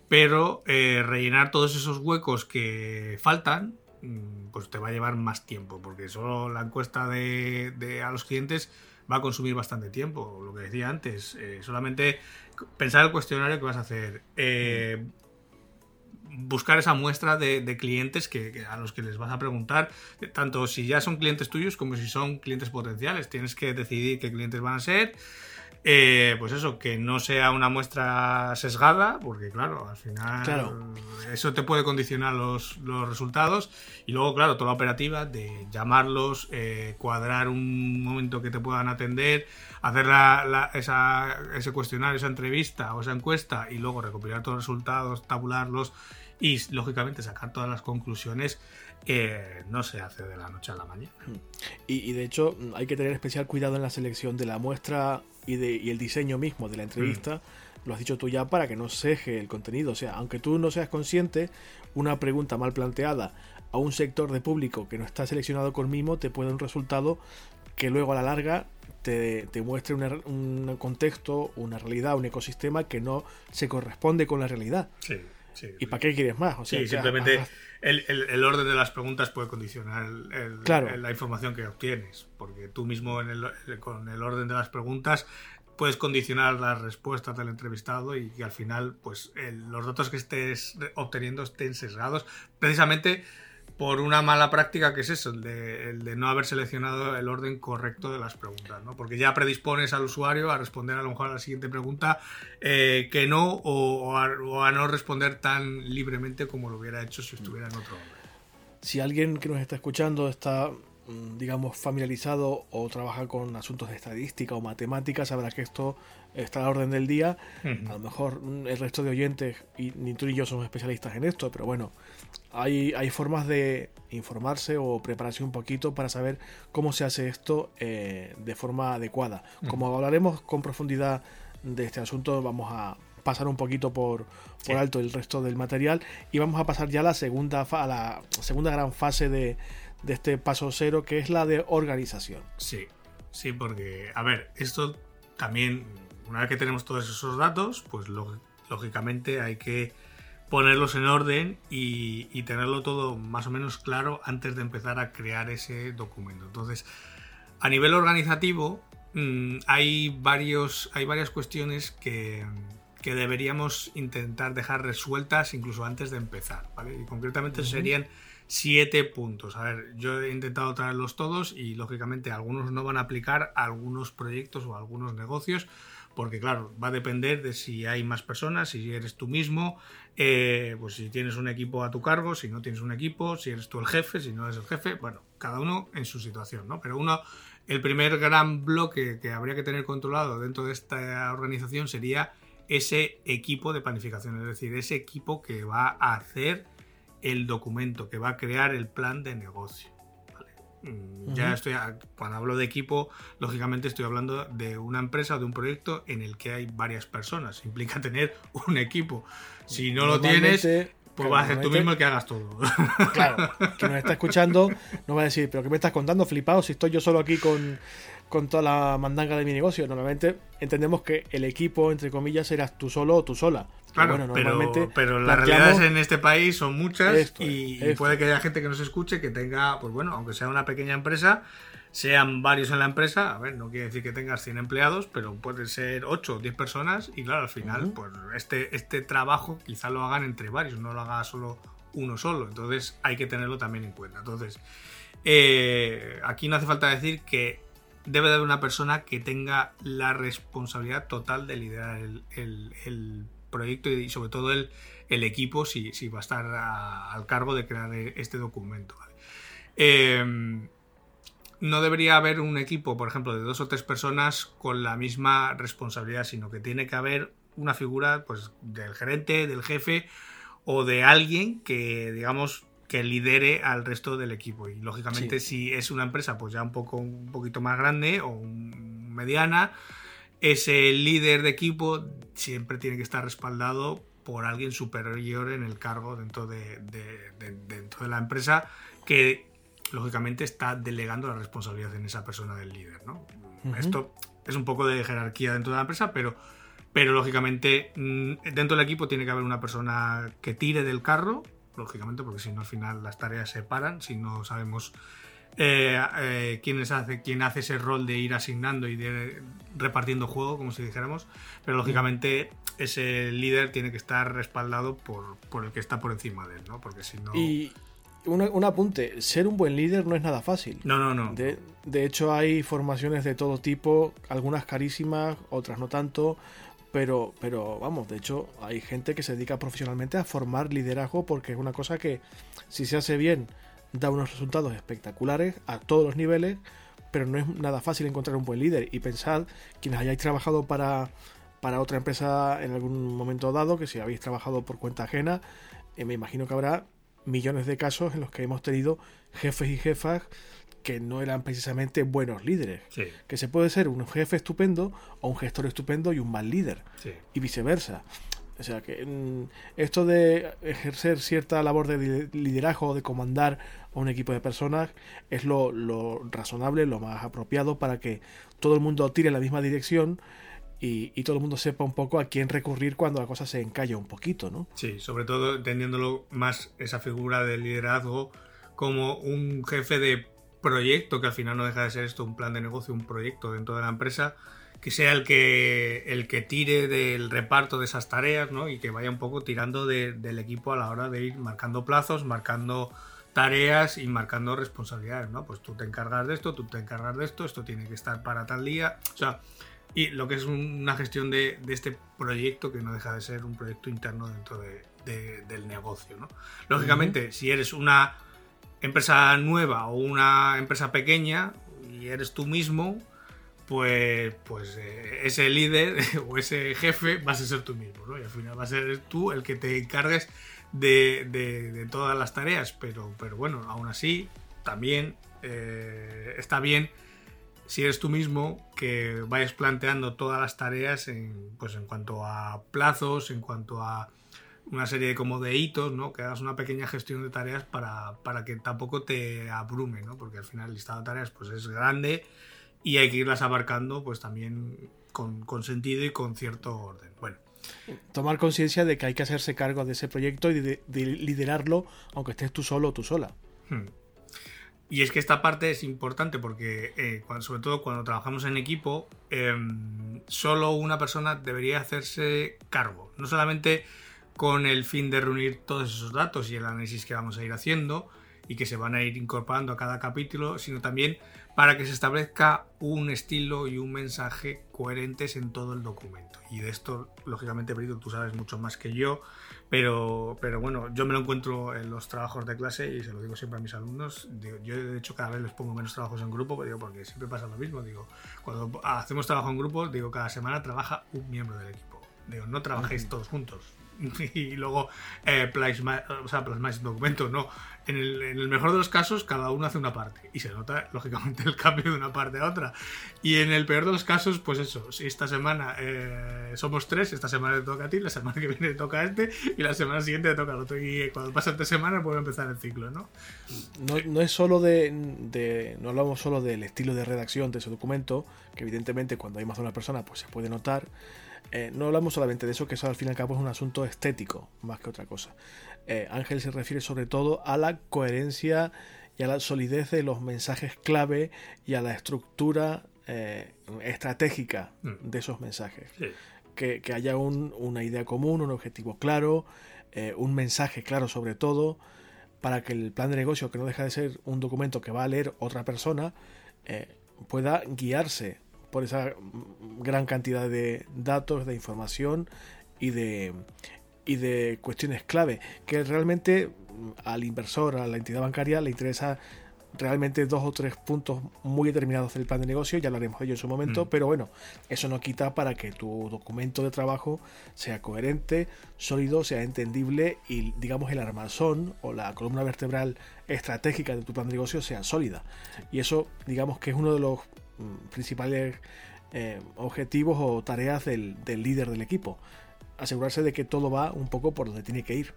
pero eh, rellenar todos esos huecos que faltan mm, pues te va a llevar más tiempo, porque solo la encuesta de, a los clientes va a consumir bastante tiempo, lo que decía antes, eh, solamente pensar el cuestionario que vas a hacer, eh, buscar esa muestra de, clientes que, a los que les vas a preguntar, tanto si ya son clientes tuyos como si son clientes potenciales. Tienes que decidir qué clientes van a ser. Eh, pues eso, que no sea una muestra sesgada, porque claro, al final eso te puede condicionar los, resultados. Y luego, claro, toda la operativa de llamarlos, eh, cuadrar un momento que te puedan atender, hacer ese cuestionario, esa entrevista o esa encuesta y luego recopilar todos los resultados, tabularlos y lógicamente sacar todas las conclusiones eh, no se hace de la noche a la mañana. Y, de hecho hay que tener especial cuidado en la selección de la muestra y, de, y el diseño mismo de la entrevista. Mm. Lo has dicho tú ya para que no ceje el contenido. O sea, aunque tú no seas consciente, una pregunta mal planteada a un sector de público que no está seleccionado con mimo te puede dar un resultado que luego a la larga te, muestre un contexto, una realidad, un ecosistema que no se corresponde con la realidad. Sí. ¿Y para qué quieres más? O sea, sí, simplemente el, orden de las preguntas puede condicionar la información que obtienes, porque tú mismo con el orden de las preguntas puedes condicionar las respuestas del entrevistado y que al final pues los datos que estés obteniendo estén sesgados precisamente por una mala práctica que es eso, el de, no haber seleccionado el orden correcto de las preguntas, ¿no? Porque ya predispones al usuario a responder a lo mejor a la siguiente pregunta eh, que no o, a, no responder tan libremente como lo hubiera hecho si estuviera en otro orden. Si alguien que nos está escuchando está mm, digamos, familiarizado o trabaja con asuntos de estadística o matemáticas, sabrá que esto está a la orden del día. A lo mejor mm, el resto de oyentes, y ni tú ni yo somos especialistas en esto, pero bueno, hay, hay formas de informarse o prepararse un poquito para saber cómo se hace esto eh, de forma adecuada. Como hablaremos con profundidad de este asunto, vamos a pasar un poquito por, por alto el resto del material y vamos a pasar ya a la segunda, a la segunda gran fase de, de este paso cero, que es la de organización. Sí, sí, porque, a ver, esto también, una vez que tenemos todos esos datos, pues lógicamente hay que ponerlos en orden y, tenerlo todo más o menos claro antes de empezar a crear ese documento. Entonces, a nivel organizativo, mm, hay, varios, hay varias cuestiones que, deberíamos intentar dejar resueltas incluso antes de empezar. Y concretamente serían siete puntos. A ver, yo he intentado traerlos todos y lógicamente algunos no van a aplicar a algunos proyectos o a algunos negocios porque claro, va a depender de si hay más personas, si eres tú mismo, eh, pues si tienes un equipo a tu cargo, si no tienes un equipo, si eres tú el jefe, si no eres el jefe, bueno, cada uno en su situación, ¿no? Pero uno, el primer gran bloque que habría que tener controlado dentro de esta organización sería ese equipo de planificación, es decir, ese equipo que va a hacer el documento, que va a crear el plan de negocio. Mm, ya estoy, cuando hablo de equipo, lógicamente estoy hablando de una empresa o de un proyecto en el que hay varias personas. *laughs* Implica tener un equipo. Si no lo tienes, pues vas a ser tú mismo el que hagas todo. Claro, *laughs* que nos está escuchando no va a decir, pero ¿qué me estás contando, flipado? Si estoy yo solo aquí con, con toda la mandanga de mi negocio. Normalmente entendemos que el equipo, entre comillas, eras tú solo o tú sola. Claro, pero, normalmente pero, las realidades en este país son muchas y, puede que haya gente que nos escuche que tenga, pues bueno, aunque sea una pequeña empresa, sean varios en la empresa, a ver, no quiere decir que tengas 100 empleados, pero puede ser 8 o 10 personas y claro, al final, pues este, este trabajo quizá lo hagan entre varios, no lo haga solo uno solo, entonces hay que tenerlo también en cuenta. Entonces, eh, aquí no hace falta decir que debe de haber una persona que tenga la responsabilidad total de liderar el, proyecto y sobre todo el, equipo si, si, va a estar al cargo de crear este documento. Em, no debería haber un equipo, por ejemplo, de dos o tres personas con la misma responsabilidad, sino que tiene que haber una figura pues, del gerente, del jefe o de alguien que, digamos, que lidere al resto del equipo. Y lógicamente, si es una empresa pues ya un poco un poquito más grande o mediana, ese líder de equipo siempre tiene que estar respaldado por alguien superior en el cargo dentro de, dentro de la empresa que lógicamente está delegando la responsabilidad en esa persona del líder. ¿no? Esto es un poco de jerarquía dentro de la empresa, pero, pero lógicamente mm, dentro del equipo tiene que haber una persona que tire del carro lógicamente, porque si no al final las tareas se paran, si no sabemos eh, eh, quién, hace, quién hace ese rol de ir asignando y de repartiendo juego, como si dijéramos, pero lógicamente ese líder tiene que estar respaldado por, por el que está por encima de él, ¿no? Porque si no... Y un, apunte, ser un buen líder no es nada fácil. No, no, no. De, de hecho hay formaciones de todo tipo, algunas carísimas, otras no tanto, pero, pero vamos, de hecho hay gente que se dedica profesionalmente a formar liderazgo porque es una cosa que si se hace bien da unos resultados espectaculares a todos los niveles, pero no es nada fácil encontrar un buen líder. Y pensad, quienes hayáis trabajado para, para otra empresa en algún momento dado, que si habéis trabajado por cuenta ajena, eh, me imagino que habrá millones de casos en los que hemos tenido jefes y jefas que no eran precisamente buenos líderes. Que se puede ser un jefe estupendo o un gestor estupendo y un mal líder. Y viceversa. O sea que mm, esto de ejercer cierta labor de liderazgo o de comandar a un equipo de personas es lo, razonable, lo más apropiado para que todo el mundo tire en la misma dirección y, y, todo el mundo sepa un poco a quién recurrir cuando la cosa se encalla un poquito, ¿no? Sí, sobre todo entendiéndolo más esa figura de liderazgo como un jefe de proyecto, que al final no deja de ser esto un plan de negocio, un proyecto dentro de la empresa, que sea el que, el que tire del reparto de esas tareas ¿no? y que vaya un poco tirando del equipo a la hora de ir marcando plazos, marcando tareas y marcando responsabilidades, ¿no? Pues tú te encargas de esto, tú te encargas de esto, esto tiene que estar para tal día, o sea, y lo que es una gestión de, este proyecto que no deja de ser un proyecto interno dentro del negocio, ¿no? Lógicamente, si eres una empresa nueva o una empresa pequeña y eres tú mismo, pues, pues eh, ese líder *laughs* o ese jefe vas a ser tú mismo, ¿no? Y al final vas a ser tú el que te encargues de, todas las tareas, pero, pero bueno, aún así, también eh, está bien si eres tú mismo que vayas planteando todas las tareas en, pues en cuanto a plazos, en cuanto a una serie de como de hitos, ¿no? Que hagas una pequeña gestión de tareas para, para que tampoco te abrume, ¿no? Porque al final el listado de tareas pues es grande y hay que irlas abarcando pues también con, con sentido y con cierto orden. Bueno. Tomar conciencia de que hay que hacerse cargo de ese proyecto y de, liderarlo aunque estés tú solo o tú sola. Hmm. Y es que esta parte es importante porque, eh, sobre todo cuando trabajamos en equipo, em, solo una persona debería hacerse cargo. No solamente con el fin de reunir todos esos datos y el análisis que vamos a ir haciendo y que se van a ir incorporando a cada capítulo, sino también para que se establezca un estilo y un mensaje coherentes en todo el documento. Y de esto, lógicamente, Brito, tú sabes mucho más que yo, pero, pero bueno, yo me lo encuentro en los trabajos de clase y se lo digo siempre a mis alumnos. yo, de hecho, cada vez les pongo menos trabajos en grupo, digo, porque siempre pasa lo mismo. Digo, cuando hacemos trabajo en grupo, digo, cada semana trabaja un miembro del equipo. Digo, no trabajéis todos juntos *laughs* y luego eh, plasma, o sea, plasmáis documento, no. En el, mejor de los casos, cada uno hace una parte y se nota, *laughs* lógicamente, el cambio de una parte a otra. Y en el peor de los casos, pues eso, si esta semana eh, somos tres, esta semana te toca a ti, la semana que viene te toca a este y la semana siguiente te toca al otro. Y cuando pasa tres semanas, puede empezar el ciclo, ¿no? No, es solo de, No hablamos solo del estilo de redacción de ese documento, que evidentemente cuando hay más de una persona, pues se puede notar. Eh, no hablamos solamente de eso, que eso al fin y al cabo es un asunto estético, más que otra cosa. Eh, Ángel se refiere sobre todo a la coherencia y a la solidez de los mensajes clave y a la estructura eh, estratégica mm. de esos mensajes. Que, haya una idea común, un objetivo claro, un mensaje claro sobre todo, para que el plan de negocio, que no deja de ser un documento que va a leer otra persona, pueda guiarse por esa gran cantidad de datos, de información y de, y de cuestiones clave, que realmente al inversor, a la entidad bancaria, le interesa realmente dos o tres puntos muy determinados del plan de negocio, ya hablaremos de ello en su momento, mm. pero bueno, eso no quita para que tu documento de trabajo sea coherente, sólido, sea entendible y digamos el armazón o la columna vertebral estratégica de tu plan de negocio sea sólida. Y eso digamos que es uno de los Mm, principales eh, objetivos o tareas del, líder del equipo. Asegurarse de que todo va un poco por donde tiene que ir.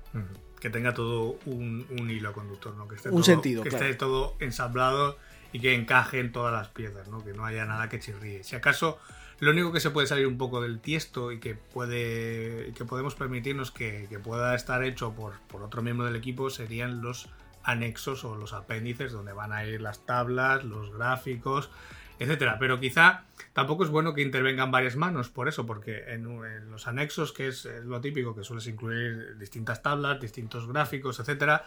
Que tenga todo un, hilo conductor, ¿no? Que esté un todo, sentido, que esté todo ensamblado y que encaje en todas las piezas, ¿no? Que no haya nada que chirríe. Si acaso lo único que se puede salir un poco del tiesto y que puede que podemos permitirnos que, pueda estar hecho por, por, otro miembro del equipo serían los anexos o los apéndices donde van a ir las tablas, los gráficos, etcétera. Pero quizá tampoco es bueno que intervengan varias manos por eso, porque en, los anexos, que es lo típico, que sueles incluir distintas tablas, distintos gráficos, etcétera,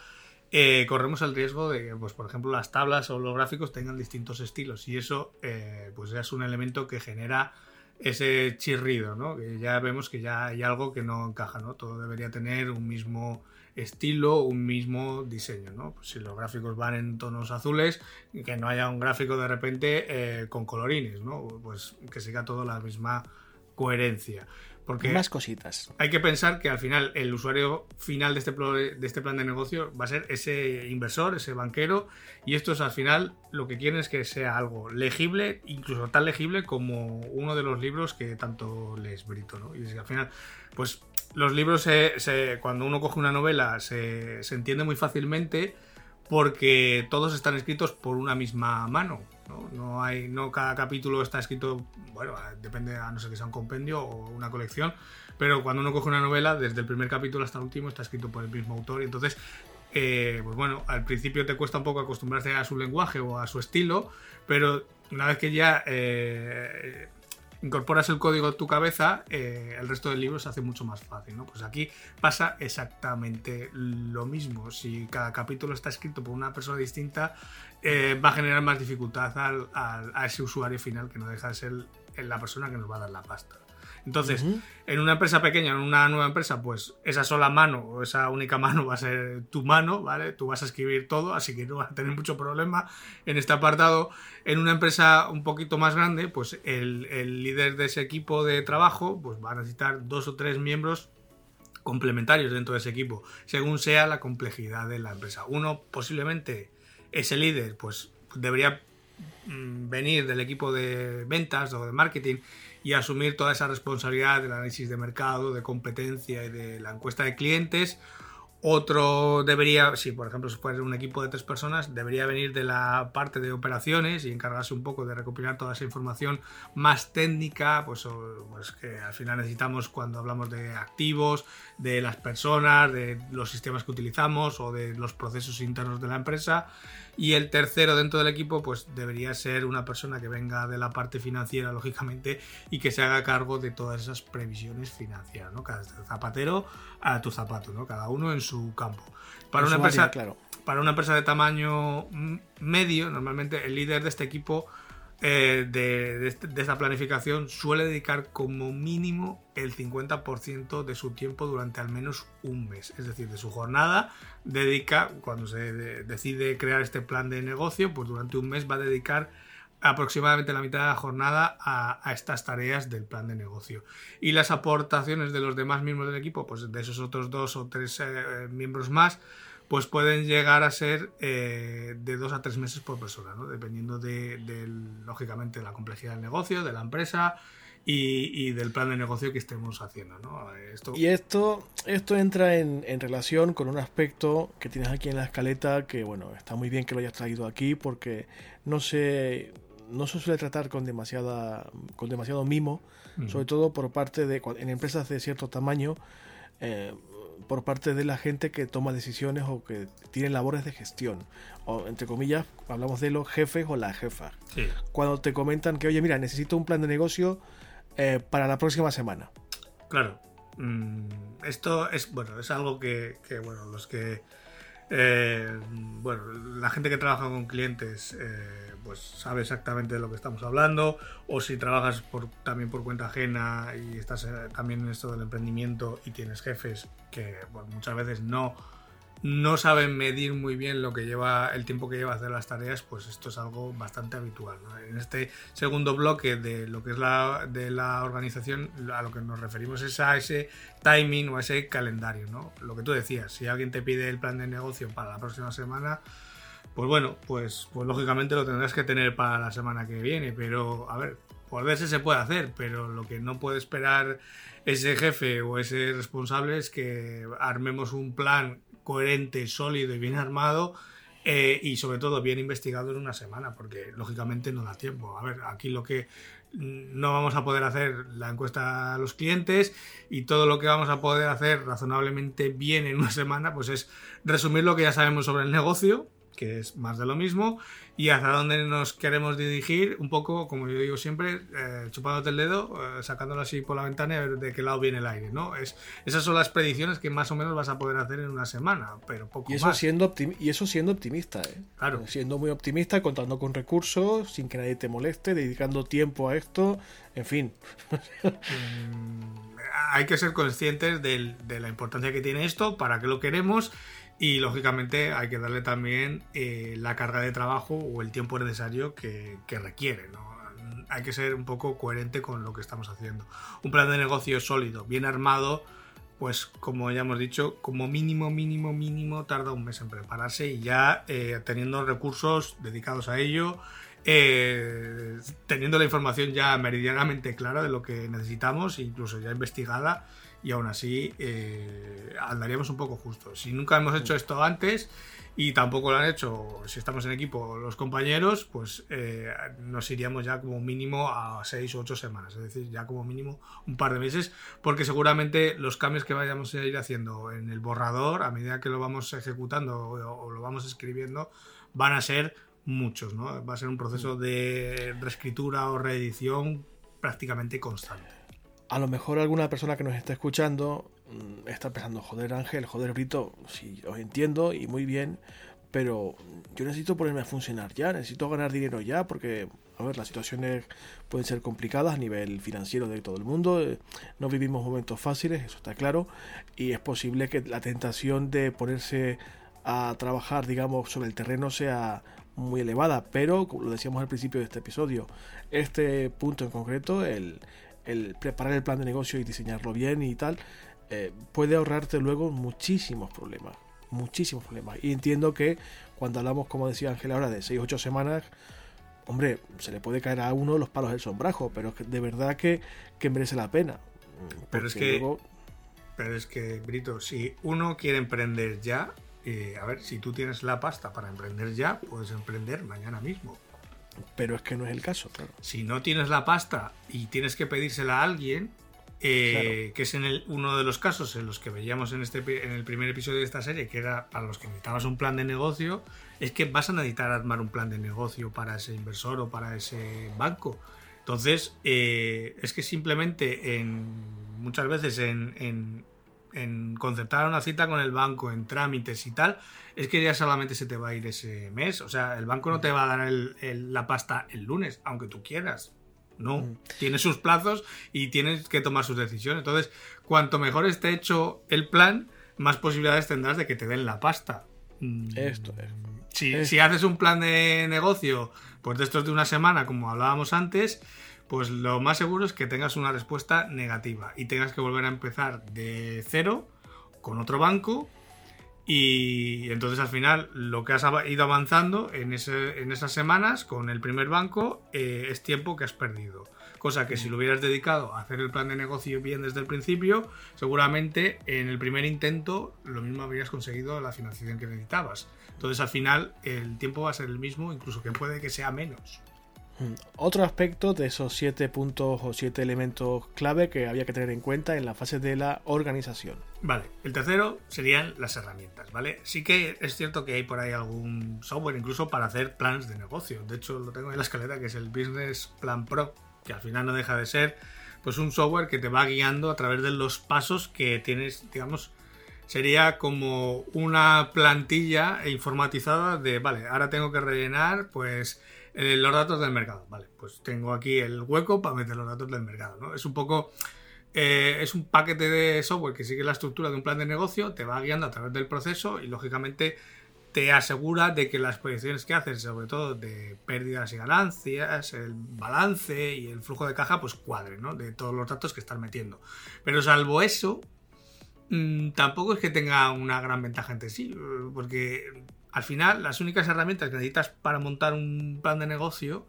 eh, corremos el riesgo de que, pues, por ejemplo, las tablas o los gráficos tengan distintos estilos y eso eh, pues es un elemento que genera ese chirrido, ¿no? Que ya vemos que ya hay algo que no encaja, ¿no? Todo debería tener un mismo estilo, un mismo diseño, ¿no? Pues si los gráficos van en tonos azules, que no haya un gráfico de repente eh, con colorines, ¿no? Pues que siga todo la misma coherencia. Porque más cositas. Hay que pensar que al final el usuario final de este, de este plan de negocio va a ser ese inversor, ese banquero, y esto es al final lo que quieren es que sea algo legible, incluso tan legible como uno de los libros que tanto les Brito, ¿no? Y al final, pues los libros, se, cuando uno coge una novela, se, entiende muy fácilmente porque todos están escritos por una misma mano. ¿no? hay, no cada capítulo está escrito, bueno, depende a no ser que sea un compendio o una colección, pero cuando uno coge una novela, desde el primer capítulo hasta el último está escrito por el mismo autor. Y entonces, eh, pues bueno, al principio te cuesta un poco acostumbrarse a su lenguaje o a su estilo, pero una vez que ya eh, incorporas el código en tu cabeza, eh, el resto del libro se hace mucho más fácil. ¿no? Pues aquí pasa exactamente lo mismo. Si cada capítulo está escrito por una persona distinta, eh, va a generar más dificultad a ese usuario final que no deja de ser la persona que nos va a dar la pasta. Entonces, en una empresa pequeña, en una nueva empresa, pues esa sola mano o esa única mano va a ser tu mano, ¿vale? Tú vas a escribir todo, así que no vas a tener mucho problema en este apartado. En una empresa un poquito más grande, pues el, el líder de ese equipo de trabajo, pues va a necesitar dos o tres miembros complementarios dentro de ese equipo, según sea la complejidad de la empresa. Uno, posiblemente, ese líder, pues debería venir del equipo de ventas o de marketing y asumir toda esa responsabilidad del análisis de mercado, de competencia y de la encuesta de clientes otro debería, si por ejemplo se fuera un equipo de tres personas, debería venir de la parte de operaciones y encargarse un poco de recopilar toda esa información más técnica, pues, pues, que al final necesitamos cuando hablamos de activos, de las personas, de los sistemas que utilizamos o de los procesos internos de la empresa. Y el tercero dentro del equipo, pues debería ser una persona que venga de la parte financiera, lógicamente, y que se haga cargo de todas esas previsiones financieras, ¿no? Cada zapatero a tu zapato, ¿no? Cada uno en su campo. Para una empresa, claro. para una empresa de tamaño medio, normalmente el líder de este equipo eh, de, esta planificación suele dedicar como mínimo el 50% de su tiempo durante al menos un mes. Es decir, de su jornada dedica, cuando se decide crear este plan de negocio, pues durante un mes va a dedicar aproximadamente la mitad de la jornada a, estas tareas del plan de negocio. Y las aportaciones de los demás miembros del equipo, pues de esos otros dos o tres eh, miembros más, pues pueden llegar a ser eh, de dos a tres meses por persona, ¿no? dependiendo de, lógicamente, de la complejidad del negocio, de la empresa y, del plan de negocio que estemos haciendo. ¿no? Esto... Y esto, esto entra en, relación con un aspecto que tienes aquí en la escaleta que, bueno, está muy bien que lo hayas traído aquí porque no se, no se suele tratar con, demasiada, con demasiado mimo, sobre todo por parte de en empresas de cierto tamaño. Eh, por parte de la gente que toma decisiones o que tiene labores de gestión. O, entre comillas, hablamos de los jefes o las jefas. Cuando te comentan que, oye, mira, necesito un plan de negocio eh, para la próxima semana. Claro. Mm, esto es, bueno, es algo que, que bueno, los que... Eh, bueno, la gente que trabaja con clientes... Eh, pues sabe exactamente de lo que estamos hablando, o si trabajas también por cuenta ajena y estás eh, también en esto del emprendimiento y tienes jefes que muchas veces no, no saben medir muy bien lo que lleva el tiempo que lleva hacer las tareas, pues esto es algo bastante habitual. En este segundo bloque de lo que es la, de la organización, a lo que nos referimos es a ese timing o a ese calendario. ¿no? Lo que tú decías, si alguien te pide el plan de negocio para la próxima semana, pues bueno, pues, pues lógicamente lo tendrás que tener para la semana que viene, pero a ver, por verse se puede hacer, pero lo que no puede esperar ese jefe o ese responsable es que armemos un plan coherente, sólido y bien armado eh, y sobre todo bien investigado en una semana, porque lógicamente no da tiempo. A ver, aquí lo que no vamos a poder hacer la encuesta a los clientes y todo lo que vamos a poder hacer razonablemente bien en una semana, pues es resumir lo que ya sabemos sobre el negocio, que es más de lo mismo, y hacia dónde nos queremos dirigir, un poco, como yo digo siempre, eh, chupándote el dedo, eh, sacándolo así por la ventana y a ver de qué lado viene el aire, ¿no? Es, esas son las predicciones que más o menos vas a poder hacer en una semana, pero poco y eso más. Siendo y eso siendo optimista, ¿eh? Claro. Siendo muy optimista, contando con recursos, sin que nadie te moleste, dedicando tiempo a esto, en fin. *laughs* Mm, hay que ser conscientes de la importancia que tiene esto, para qué lo queremos y lógicamente hay que darle también eh, la carga de trabajo o el tiempo necesario que, requiere. Hay que ser un poco coherente con lo que estamos haciendo. Un plan de negocio sólido, bien armado, pues como ya hemos dicho, como mínimo, mínimo, mínimo tarda un mes en prepararse y ya eh, teniendo recursos dedicados a ello, eh, teniendo la información ya meridianamente clara de lo que necesitamos, incluso ya investigada y aún así eh, andaríamos un poco justos. Si nunca hemos hecho esto antes y tampoco lo han hecho, si estamos en equipo los compañeros, pues eh, nos iríamos ya como mínimo a seis o ocho semanas, es decir, ya como mínimo un par de meses, porque seguramente los cambios que vayamos a ir haciendo en el borrador, a medida que lo vamos ejecutando o, o lo vamos escribiendo, van a ser muchos, ¿no? Va a ser un proceso de reescritura o reedición prácticamente constante a lo mejor alguna persona que nos está escuchando mm, está pensando, joder Ángel, joder Brito, sí, os entiendo y muy bien, pero yo necesito ponerme a funcionar ya, necesito ganar dinero ya, porque, a ver, las situaciones pueden ser complicadas a nivel financiero de todo el mundo, eh, no vivimos momentos fáciles, eso está claro, y es posible que la tentación de ponerse a trabajar, digamos, sobre el terreno sea muy elevada, pero como lo decíamos al principio de este episodio, este punto en concreto, el, el preparar el plan de negocio y diseñarlo bien y tal, eh, puede ahorrarte luego muchísimos problemas, muchísimos problemas. Y entiendo que cuando hablamos, como decía Ángel ahora, de 6 8 semanas, hombre, se le puede caer a uno los palos del sombrajo, pero de verdad que, que merece la pena. Pero es que, pero es que, Brito, si uno quiere emprender ya, eh, a ver, si tú tienes la pasta para emprender ya, puedes emprender mañana mismo. Pero es que no es el caso, claro. Si no tienes la pasta y tienes que pedírsela a alguien, eh, que es en el, uno de los casos en los que veíamos en, este, en el primer episodio de esta serie, que era para los que necesitabas un plan de negocio, es que vas a necesitar armar un plan de negocio para ese inversor o para ese banco. Entonces, eh, es que simplemente en, muchas veces en en concertar una cita con el banco, en trámites y tal, es que ya solamente se te va a ir ese mes. O sea, el banco no te va a dar la pasta el lunes, aunque tú quieras. No, mm. tiene sus plazos y tienes que tomar sus decisiones. Entonces, cuanto mejor esté hecho el plan, más posibilidades tendrás de que te den la pasta. Mm. Esto es. Si, si haces un plan de negocio, pues de estos de una semana, como hablábamos antes, pues lo más seguro es que tengas una respuesta negativa y tengas que volver a empezar de cero con otro banco y entonces al final lo que has ido avanzando en, esas semanas con el primer banco eh, es tiempo que has perdido. Cosa que si lo hubieras dedicado a hacer el plan de negocio bien desde el principio, seguramente en el primer intento lo mismo habrías conseguido la financiación que necesitabas. Entonces al final el tiempo va a ser el mismo, incluso que puede que sea menos. Mm. Otro aspecto de esos siete puntos o siete elementos clave que había que tener en cuenta en la fase de la organización. Vale, el tercero serían las herramientas, ¿vale? Sí que es cierto que hay por ahí algún software incluso para hacer planes de negocio. De hecho, lo tengo en la escaleta que es el Business Plan Pro, que al final no deja de ser pues un software que te va guiando a través de los pasos que tienes, digamos, sería como una plantilla informatizada de, vale, ahora tengo que rellenar pues eh, los datos del mercado. Vale, pues tengo aquí el hueco para meter los datos del mercado. ¿no? Es un poco. Eh, es un paquete de software que sigue la estructura de un plan de negocio, te va guiando a través del proceso y lógicamente te asegura de que las proyecciones que haces, sobre todo de pérdidas y ganancias, el balance y el flujo de caja, pues cuadre, ¿no? De todos los datos que estás metiendo. Pero salvo eso, mm, tampoco es que tenga una gran ventaja entre sí, porque al final, las únicas herramientas que necesitas para montar un plan de negocio,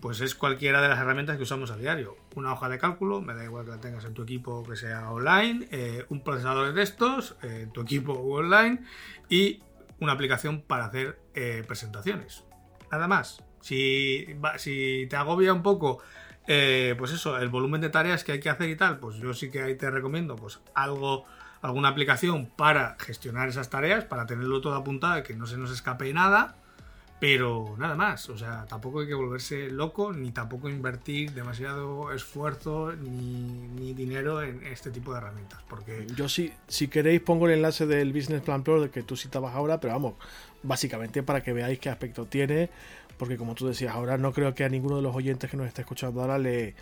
pues es cualquiera de las herramientas que usamos a diario. Una hoja de cálculo, me da igual que la tengas en tu equipo que sea online, eh, un procesador de textos eh, en tu equipo online y una aplicación para hacer eh, presentaciones. Nada más. Si, te agobia un poco, pues eso, el volumen de tareas que hay que hacer y tal, pues yo sí que ahí te recomiendo pues algo alguna aplicación para gestionar esas tareas, para tenerlo todo apuntado que no se nos escape nada. Pero nada más, o sea, tampoco hay que volverse loco, ni tampoco invertir demasiado esfuerzo ni, dinero en este tipo de herramientas. Porque... Yo sí, si queréis pongo el enlace del Business Plan Pro del que tú citabas ahora, pero vamos, básicamente para que veáis qué aspecto tiene, porque como tú decías ahora, no creo que a ninguno de los oyentes que nos está escuchando ahora le,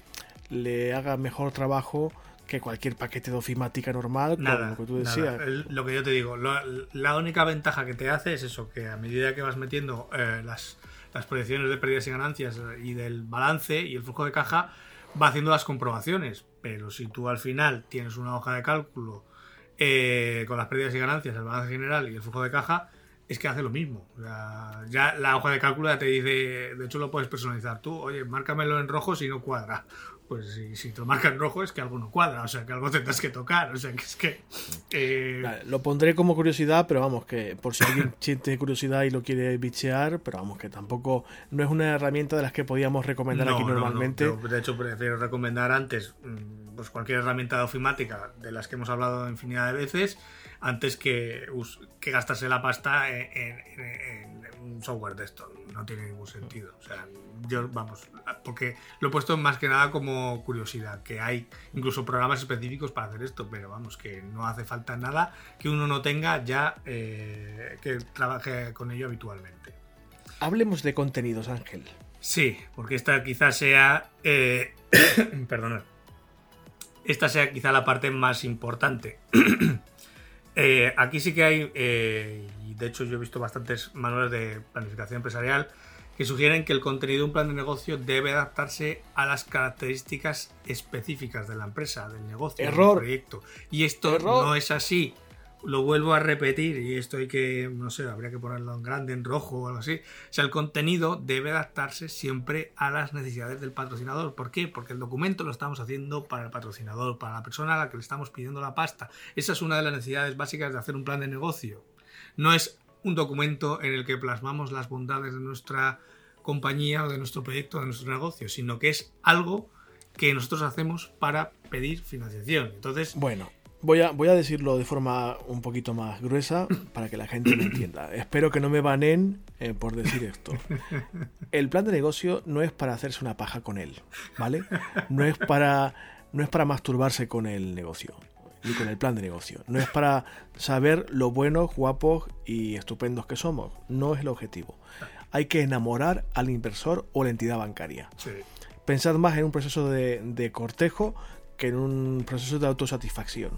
le haga mejor trabajo que cualquier paquete de ofimática normal, nada, lo que tú decías. Lo que yo te digo, la única ventaja que te hace es eso, que a medida que vas metiendo eh, las, las proyecciones de pérdidas y ganancias y del balance y el flujo de caja, va haciendo las comprobaciones. Pero si tú al final tienes una hoja de cálculo eh, con las pérdidas y ganancias, el balance general y el flujo de caja, es que hace lo mismo. ya la hoja de cálculo ya te dice, de hecho lo puedes personalizar tú, oye, márcamelo en rojo si no cuadra. Pues si, si te lo marcan rojo es que algo no cuadra, o sea, que algo tendrás que tocar, o sea, que es que... Eh, lo pondré como curiosidad, pero vamos, que por si alguien *coughs* siente curiosidad y lo quiere bichear, pero vamos, que tampoco no es una herramienta de las que podíamos recomendar aquí normalmente. de hecho, prefiero recomendar antes mm, pues cualquier herramienta de ofimática de las que hemos hablado infinidad de veces, antes que, que gastarse la pasta en, un software de esto. No tiene ningún sentido. O sea, yo, vamos, porque lo he puesto más que nada como curiosidad, que hay incluso programas específicos para hacer esto, pero vamos, que no hace falta nada que uno no tenga ya eh, que trabaje con ello habitualmente. Hablemos de contenidos, Ángel. Sí, porque esta quizás sea. Eh, *coughs* perdonad. Esta sea quizá la parte más importante. *coughs* Eh, aquí sí que hay, eh, y de hecho yo he visto bastantes manuales de planificación empresarial que sugieren que el contenido de un plan de negocio debe adaptarse a las características específicas de la empresa, del negocio, del proyecto. Y esto no es así lo vuelvo a repetir y esto hay que, no sé, habría que ponerlo en grande, en rojo o algo así. O sea, el contenido debe adaptarse siempre a las necesidades del patrocinador. ¿Por qué? Porque el documento lo estamos haciendo para el patrocinador, para la persona a la que le estamos pidiendo la pasta. Esa es una de las necesidades básicas de hacer un plan de negocio. No es un documento en el que plasmamos las bondades de nuestra compañía o de nuestro proyecto, de nuestro negocio, sino que es algo que nosotros hacemos para pedir financiación. Entonces, bueno, Voy a, voy a decirlo de forma un poquito más gruesa para que la gente lo entienda. Espero que no me banen eh, por decir esto. El plan de negocio no es para hacerse una paja con él, ¿vale? No es para, no es para masturbarse con el negocio, ni con el plan de negocio. No es para saber lo buenos, guapos y estupendos que somos. No es el objetivo. Hay que enamorar al inversor o la entidad bancaria. Pensad más en un proceso de, de cortejo que en un proceso de autosatisfacción.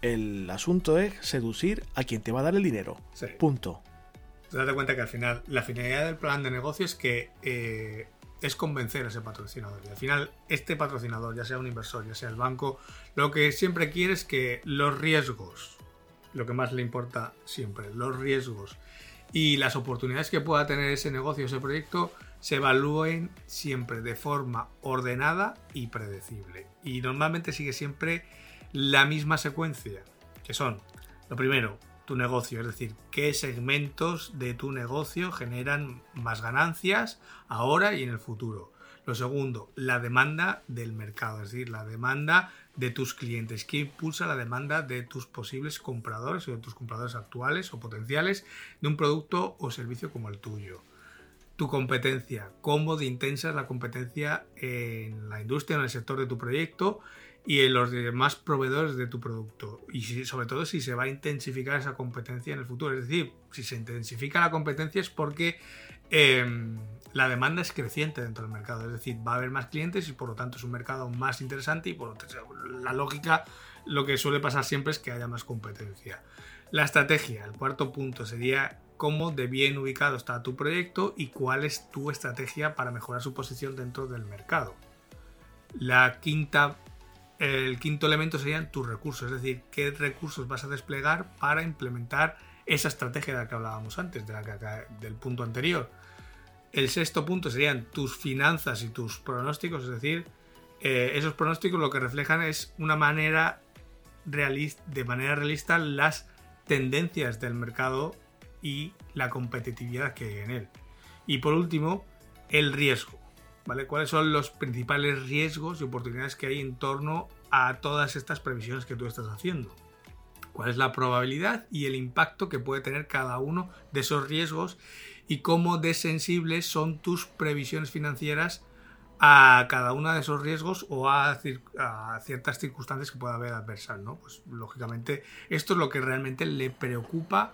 El asunto es seducir a quien te va a dar el dinero. Punto. Date cuenta que al final la finalidad del plan de negocio es que eh, es convencer a ese patrocinador. Y al final, este patrocinador, ya sea un inversor, ya sea el banco, lo que siempre quiere es que los riesgos, lo que más le importa siempre, los riesgos y las oportunidades que pueda tener ese negocio, ese proyecto, se evalúen siempre de forma ordenada y predecible. Y normalmente sigue siempre la misma secuencia, que son, lo primero, tu negocio, es decir, qué segmentos de tu negocio generan más ganancias ahora y en el futuro. Lo segundo, la demanda del mercado, es decir, la demanda de tus clientes, qué impulsa la demanda de tus posibles compradores o de tus compradores actuales o potenciales de un producto o servicio como el tuyo tu competencia, cómo de intensa es la competencia en la industria, en el sector de tu proyecto y en los demás proveedores de tu producto. Y sobre todo si se va a intensificar esa competencia en el futuro. Es decir, si se intensifica la competencia es porque em, la demanda es creciente dentro del mercado. Es decir, va a haber más clientes y por lo tanto es un mercado más interesante y por lo tanto la lógica, lo que suele pasar siempre es que haya más competencia. La estrategia, el cuarto punto sería cómo de bien ubicado está tu proyecto y cuál es tu estrategia para mejorar su posición dentro del mercado. La quinta, el quinto elemento serían tus recursos, es decir, qué recursos vas a desplegar para implementar esa estrategia de la que hablábamos antes, de la del punto anterior. El sexto punto serían tus finanzas y tus pronósticos, es decir, eh, esos pronósticos lo que reflejan es una manera de manera realista las tendencias del mercado y la competitividad que hay en él. Y por último, el riesgo. ¿vale? ¿Cuáles son los principales riesgos y oportunidades que hay en torno a todas estas previsiones que tú estás haciendo? ¿Cuál es la probabilidad y el impacto que puede tener cada uno de esos riesgos? Y cómo de sensibles son tus previsiones financieras a cada uno de esos riesgos o a, ciertas circunstancias que pueda haber adversas, ¿no? Pues lógicamente esto es lo que realmente le preocupa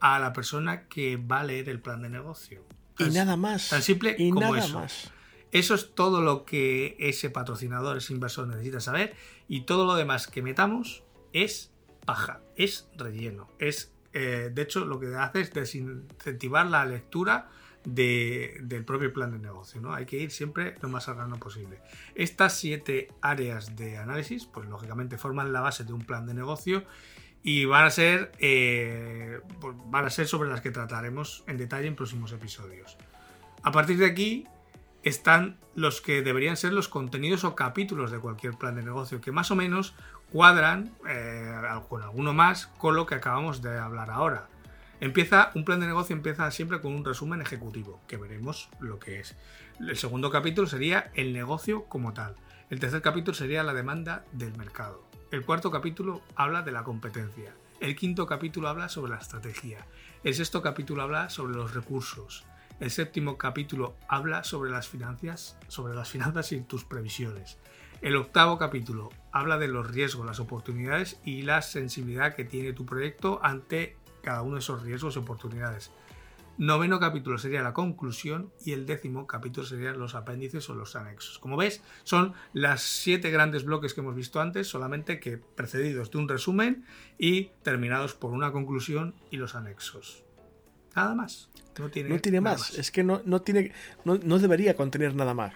a la persona que va a leer el plan de negocio. y nada más. Tan simple y como nada eso. Más. Eso es todo lo que ese patrocinador, ese inversor necesita saber y todo lo demás que metamos es paja, es relleno. Es, eh, de hecho, lo que hace es desincentivar la lectura del propio plan de negocio. ¿no? Hay que ir siempre lo más al grano posible. Estas siete áreas de análisis, pues lógicamente forman la base de un plan de negocio y van a ser eh, pues, van a ser sobre las que trataremos en detalle en próximos episodios. A partir de aquí están los que deberían ser los contenidos o capítulos de cualquier plan de negocio que más o menos cuadran eh, con alguno más con lo que acabamos de hablar ahora. Empieza un plan de negocio empieza siempre con un resumen ejecutivo que veremos lo que es. El segundo capítulo sería el negocio como tal. El tercer capítulo sería la demanda del mercado. El cuarto capítulo habla de la competencia. El quinto capítulo habla sobre la estrategia. El sexto capítulo habla sobre los recursos. El séptimo capítulo habla sobre las finanzas, sobre las finanzas y tus previsiones. El octavo capítulo habla de los riesgos, las oportunidades y la sensibilidad que tiene tu proyecto ante cada uno de esos riesgos y oportunidades. Noveno capítulo sería la conclusión y el décimo capítulo serían los apéndices o los anexos. Como ves, son las siete grandes bloques que hemos visto antes, solamente que precedidos de un resumen y terminados por una conclusión y los anexos. Nada más. No tiene, más. Es que no, no tiene, no, no debería contener nada más.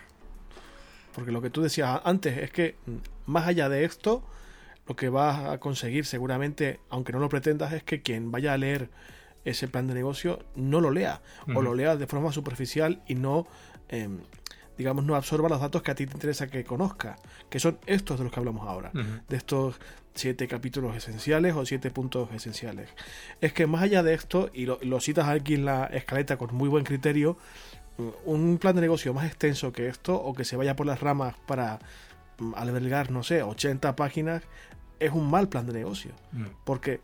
Porque lo que tú decías antes es que mm, más allá de esto, lo que vas a conseguir seguramente, aunque no lo pretendas, es que quien vaya a leer ese plan de negocio no lo lea o lo lea de forma superficial y no, em, digamos, no absorba los datos que a ti te interesa que conozca, que son estos de los que hablamos ahora, de estos siete capítulos esenciales o siete puntos esenciales. Es que más allá de esto, y lo, lo citas aquí en la escaleta con muy buen criterio, un plan de negocio más extenso que esto o que se vaya por las ramas para mm, albergar, no sé, 80 páginas, es un mal plan de negocio. Mm. Porque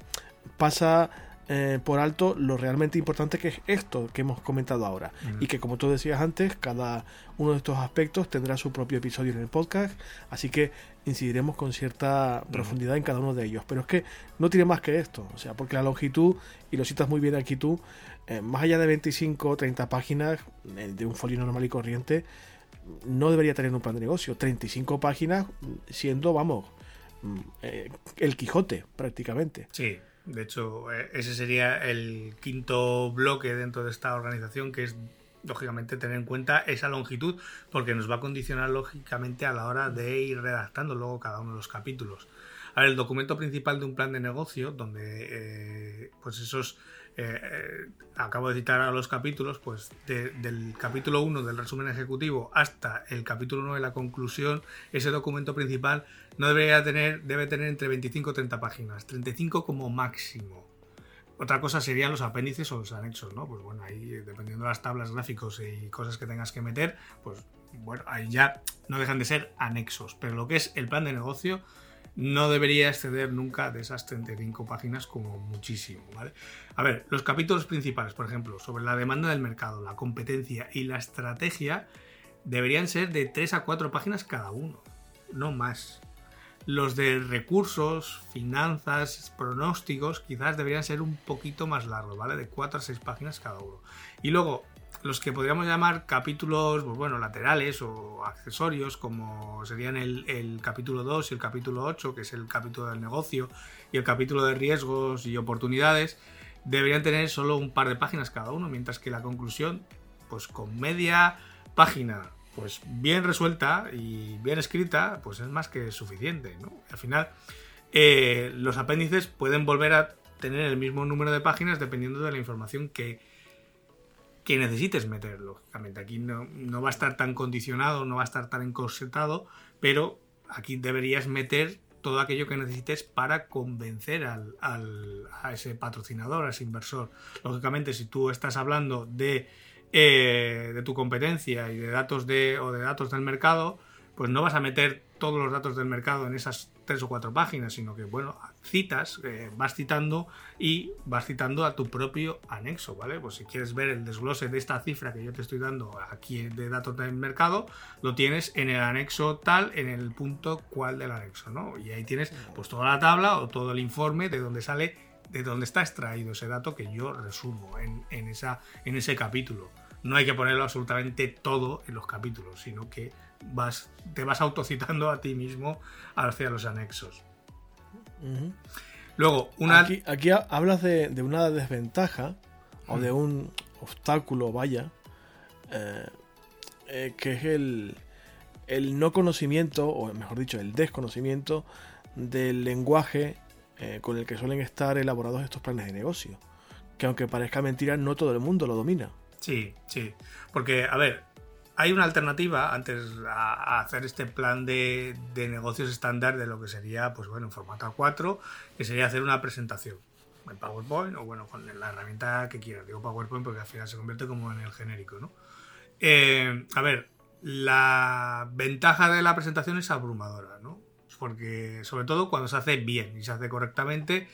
pasa eh, por alto lo realmente importante que es esto que hemos comentado ahora. Y que como tú decías antes, cada uno de estos aspectos tendrá su propio episodio en el podcast. Así que incidiremos con cierta profundidad en cada uno de ellos. Pero es que no tiene más que esto. O sea, porque la longitud, y lo citas muy bien aquí tú, eh, más allá de 25 o 30 páginas eh, de un folio normal y corriente, no debería tener un plan de negocio. 35 páginas siendo, vamos, mm, eh, el Quijote prácticamente. Sí, de hecho, ese sería el quinto bloque dentro de esta organización, que es lógicamente tener en cuenta esa longitud, porque nos va a condicionar lógicamente a la hora de ir redactando luego cada uno de los capítulos. A el documento principal de un plan de negocio, donde pues esos eh, eh, acabo de citar a los capítulos, pues del capítulo 1 del resumen ejecutivo hasta el capítulo 1 de la conclusión, ese documento principal no debería tener, debe tener entre 25 y 30 páginas, 35 como máximo. Otra cosa serían los apéndices o los anexos, ¿no? Pues bueno, ahí dependiendo de las tablas gráficos y cosas que tengas que meter, pues bueno, ahí ya no dejan de ser anexos. Pero lo que es el plan de negocio, no debería exceder nunca de esas 35 páginas como muchísimo, ¿vale? A ver, los capítulos principales, por ejemplo, sobre la demanda del mercado, la competencia y la estrategia, deberían ser de 3 a 4 páginas cada uno, no más. Los de recursos, finanzas, pronósticos, quizás deberían ser un poquito más largos, ¿vale? De 4 a 6 páginas cada uno. Y luego, los que podríamos llamar capítulos, pues bueno, laterales o accesorios, como serían el, capítulo 2 y el capítulo 8, que es el capítulo del negocio, y el capítulo de riesgos y oportunidades, deberían tener solo un par de páginas cada uno, mientras que la conclusión, pues con media página, pues bien resuelta y bien escrita, pues es más que suficiente, ¿no? Al final, eh, los apéndices pueden volver a tener el mismo número de páginas dependiendo de la información que que necesites meter, lógicamente. Aquí no, va a estar tan condicionado, no va a estar tan encorsetado, pero aquí deberías meter todo aquello que necesites para convencer al, a ese patrocinador, a ese inversor. Lógicamente, si tú estás hablando de, eh, de tu competencia y de datos de, o de datos del mercado, pues no vas a meter todos los datos del mercado en esas tres o cuatro páginas, sino que, bueno, citas, eh, vas citando y vas citando a tu propio anexo, ¿vale? Pues si quieres ver el desglose de esta cifra que yo te estoy dando aquí de datos del mercado, lo tienes en el anexo tal, en el punto cual del anexo, ¿no? Y ahí tienes pues toda la tabla o todo el informe de donde sale, de dónde está extraído ese dato que yo resumo en, en, esa, en ese capítulo. No hay que ponerlo absolutamente todo en los capítulos, sino que vas, te vas autocitando a ti mismo hacia los anexos. Luego, una... Aquí, hablas de, una desventaja o de un obstáculo, vaya, eh, eh, que es el, el, no conocimiento, o mejor dicho, el desconocimiento del lenguaje eh, con el que suelen estar elaborados estos planes de negocio. Que aunque parezca mentira, no todo el mundo lo domina. Sí, sí. Porque, a ver, hay una alternativa antes a, hacer este plan de, negocios estándar de lo que sería, pues bueno, en formato A4, que sería hacer una presentación en PowerPoint o bueno, con la herramienta que quieras. Digo PowerPoint porque al final se convierte como en el genérico, ¿no? Eh, a ver, la ventaja de la presentación es abrumadora, ¿no? Porque sobre todo cuando se hace bien y se hace correctamente,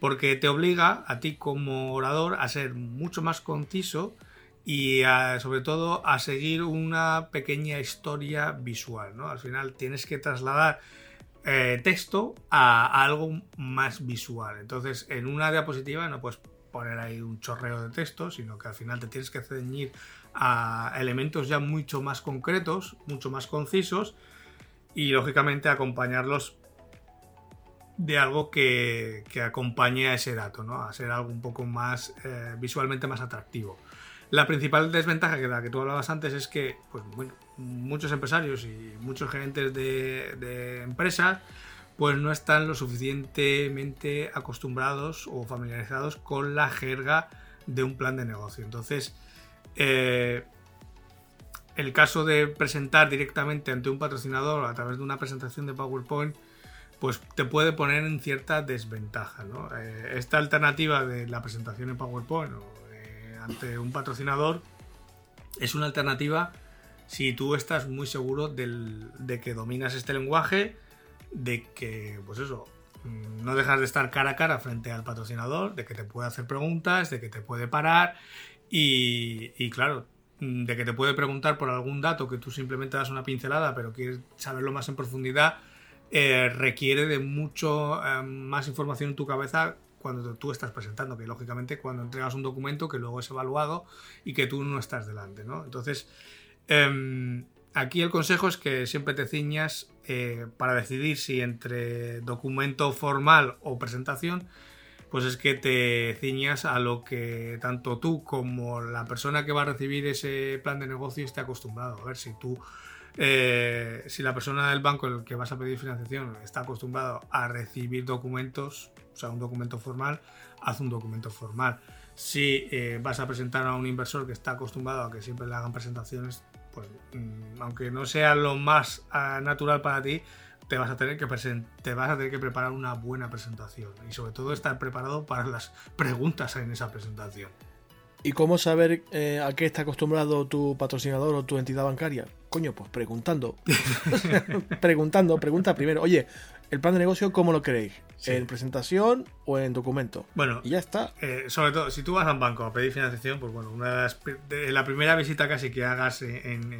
porque te obliga a ti como orador a ser mucho más conciso y sobre todo a seguir una pequeña historia visual. ¿no? Al final tienes que trasladar eh, texto a, algo más visual. Entonces, en una diapositiva no puedes poner ahí un chorreo de texto, sino que al final te tienes que ceñir a elementos ya mucho más concretos, mucho más concisos y lógicamente acompañarlos de algo que, acompañe a ese dato, ¿no? a ser algo un poco más eh, visualmente más atractivo. La principal desventaja que la que tú hablabas antes es que pues, muchos empresarios y muchos gerentes de, empresas pues no están lo suficientemente acostumbrados o familiarizados con la jerga de un plan de negocio. Entonces, eh, el caso de presentar directamente ante un patrocinador a través de una presentación de PowerPoint, pues te puede poner en cierta desventaja. Eh, esta alternativa de la presentación en PowerPoint ante un patrocinador es una alternativa si tú estás muy seguro de que dominas este lenguaje, de que, pues eso, mm, no dejas de estar cara a cara frente al patrocinador, de que te puede hacer preguntas, de que te puede parar y, claro, de que te puede preguntar por algún dato que tú simplemente das una pincelada, pero quieres saberlo más en profundidad, eh, requiere de mucho eh, más información en tu cabeza cuando tú estás presentando, que lógicamente cuando entregas un documento que luego es evaluado y que tú no estás delante, ¿no? Entonces, em, aquí el consejo es que siempre te ciñas eh, para decidir si entre documento formal o presentación, pues es que te ciñas a lo que tanto tú como la persona que va a recibir ese plan de negocio esté acostumbrado. A ver si tú eh, si la persona del banco el que vas a pedir financiación está acostumbrado a recibir documentos, o sea, un documento formal, haz un documento formal. Si eh, vas a presentar a un inversor que está acostumbrado a que siempre le hagan presentaciones, pues mm, aunque no sea lo más ah, natural para ti, te vas, a tener que te vas a tener que preparar una buena presentación y sobre todo estar preparado para las preguntas en esa presentación. ¿Y cómo saber eh, a qué está acostumbrado tu patrocinador o tu entidad bancaria? Coño, pues preguntando. *laughs* *laughs* preguntando, pregunta primero. Oye, el plan de negocio, ¿cómo lo queréis? ¿En presentación o en documento? Bueno, y ya está. Eh, sobre todo, si tú vas a un banco a pedir financiación, pues bueno, una de la primera visita casi que hagas en,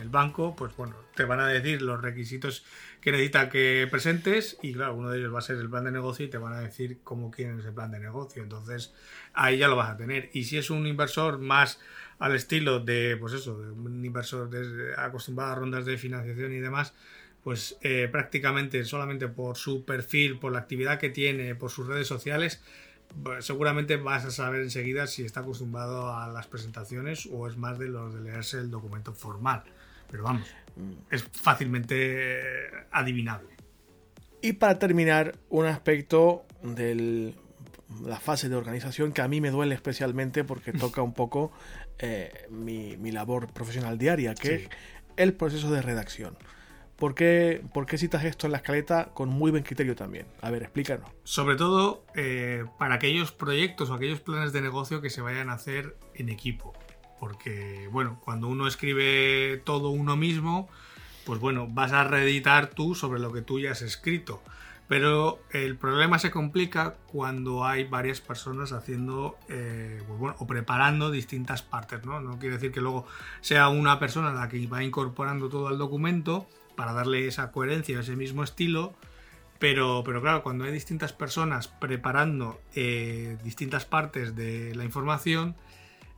el banco, pues bueno, te van a decir los requisitos que necesita que presentes y claro, uno de ellos va a ser el plan de negocio y te van a decir cómo quieren ese plan de negocio. Entonces, ahí ya lo vas a tener. Y si es un inversor más al estilo de, pues eso, de un inversor acostumbrado a rondas de financiación y demás, pues eh, prácticamente solamente por su perfil, por la actividad que tiene, por sus redes sociales, pues, seguramente vas a saber enseguida si está acostumbrado a las presentaciones o es más de los de leerse el documento formal. Pero vamos, es fácilmente adivinable. Y para terminar, un aspecto de la fase de organización que a mí me duele especialmente porque *laughs* toca un poco eh, mi, labor profesional diaria, que es el proceso de redacción. ¿Por qué, citas esto en la escaleta con muy buen criterio también? A ver, explícanos. Sobre todo eh, para aquellos proyectos o aquellos planes de negocio que se vayan a hacer en equipo. Porque, bueno, cuando uno escribe todo uno mismo, pues bueno, vas a reeditar tú sobre lo que tú ya has escrito. Pero el problema se complica cuando hay varias personas haciendo eh, pues bueno, o preparando distintas partes. ¿no? no quiere decir que luego sea una persona la que va incorporando todo al documento, para darle esa coherencia, ese mismo estilo. Pero, pero claro, cuando hay distintas personas preparando eh, distintas partes de la información,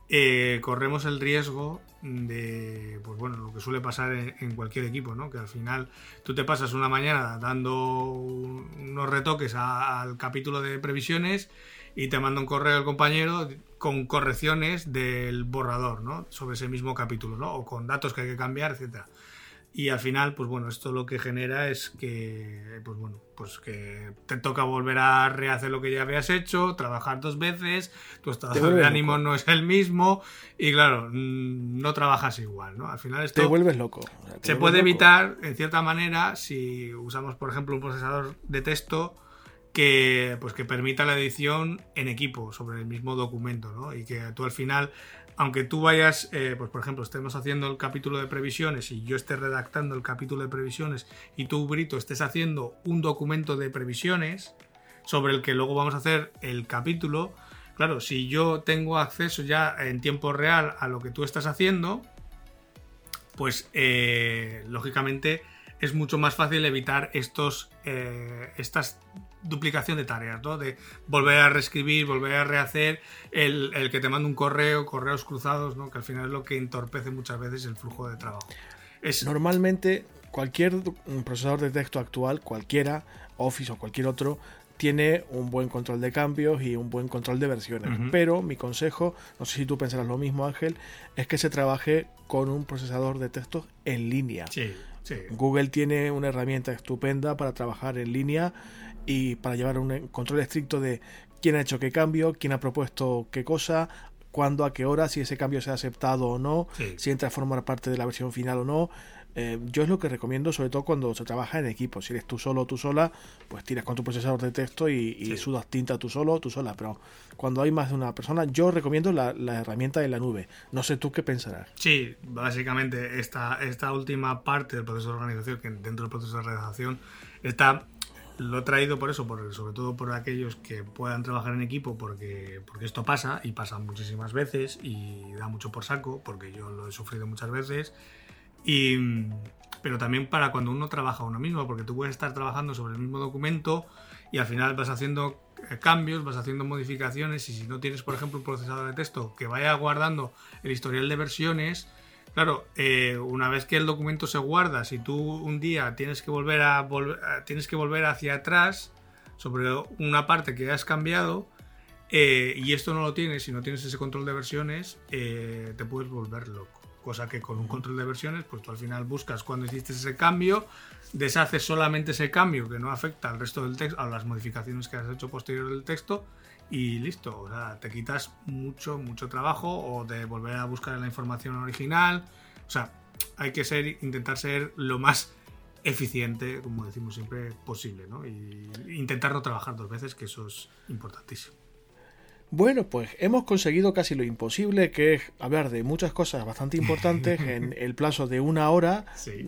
eh, corremos el riesgo de, pues bueno, lo que suele pasar en, cualquier equipo, ¿no? Que al final tú te pasas una mañana dando unos retoques al capítulo de previsiones y te manda un correo el compañero con correcciones del borrador, ¿no? Sobre ese mismo capítulo, ¿no? O con datos que hay que cambiar, etcétera. Y al final, pues bueno, esto lo que genera es que, pues bueno, pues que te toca volver a rehacer lo que ya habías hecho, trabajar dos veces, tu estado de ánimo no es el mismo y claro, mm, no trabajas igual, ¿no? Al final esto... Te vuelves loco. se puede evitar, en cierta manera, si usamos, por ejemplo, un procesador de texto que, pues que permita la edición en equipo sobre el mismo documento, ¿no? Y que tú al final aunque tú vayas, eh, pues por ejemplo, estemos haciendo el capítulo de previsiones y yo esté redactando el capítulo de previsiones y tú, Brito, estés haciendo un documento de previsiones, sobre el que luego vamos a hacer el capítulo, claro, si yo tengo acceso ya en tiempo real a lo que tú estás haciendo, pues eh, lógicamente es mucho más fácil evitar estos, eh, estas duplicación de tareas, ¿no? De volver a reescribir, volver a rehacer, el, que te manda un correo, correos cruzados, ¿no? Que al final es lo que entorpece muchas veces el flujo de trabajo. Es... Normalmente cualquier procesador de texto actual, cualquiera, Office o cualquier otro, tiene un buen control de cambios y un buen control de versiones. Pero mi consejo, no sé si tú pensarás lo mismo, Ángel, es que se trabaje con un procesador de textos en línea. Sí, sí. Google tiene una herramienta estupenda para trabajar en línea y para llevar un control estricto de quién ha hecho qué cambio, quién ha propuesto qué cosa, cuándo, a qué hora, si ese cambio se ha aceptado o no, si entra a formar parte de la versión final o no. Eh, yo es lo que recomiendo, sobre todo cuando se trabaja en equipo. Si eres tú solo o tú sola, pues tiras con tu procesador de texto y, sudas tinta tú solo o tú sola. Pero cuando hay más de una persona, yo recomiendo la, herramienta de la nube. No sé tú qué pensarás. Sí, básicamente esta, esta última parte del proceso de organización, que dentro del proceso de organización está lo he traído por eso, por, sobre todo por aquellos que puedan trabajar en equipo, porque, porque esto pasa y pasa muchísimas veces y da mucho por saco, porque yo lo he sufrido muchas veces. Y, pero también para cuando uno trabaja uno mismo, porque tú puedes estar trabajando sobre el mismo documento y al final vas haciendo eh, cambios, vas haciendo modificaciones y si no tienes, por ejemplo, un procesador de texto que vaya guardando el historial de versiones, Claro, eh, una vez que el documento se guarda, si tú un día tienes que volver a tienes que volver hacia atrás sobre una parte que has cambiado eh, y esto no lo tienes, si no tienes ese control de versiones, eh, te puedes volver loco. Cosa que con un control de versiones, pues tú al final buscas cuando hiciste ese cambio, deshaces solamente ese cambio que no afecta al resto del texto, a las modificaciones que has hecho posterior del texto y listo. O sea, te quitas mucho, mucho trabajo o de volver a buscar la información original. O sea, hay que ser, intentar ser lo más eficiente, como decimos siempre, posible, ¿no? Y intentar no trabajar dos veces, que eso es importantísimo. Bueno, pues hemos conseguido casi lo imposible, que es hablar de muchas cosas bastante importantes en *laughs* el plazo de una hora.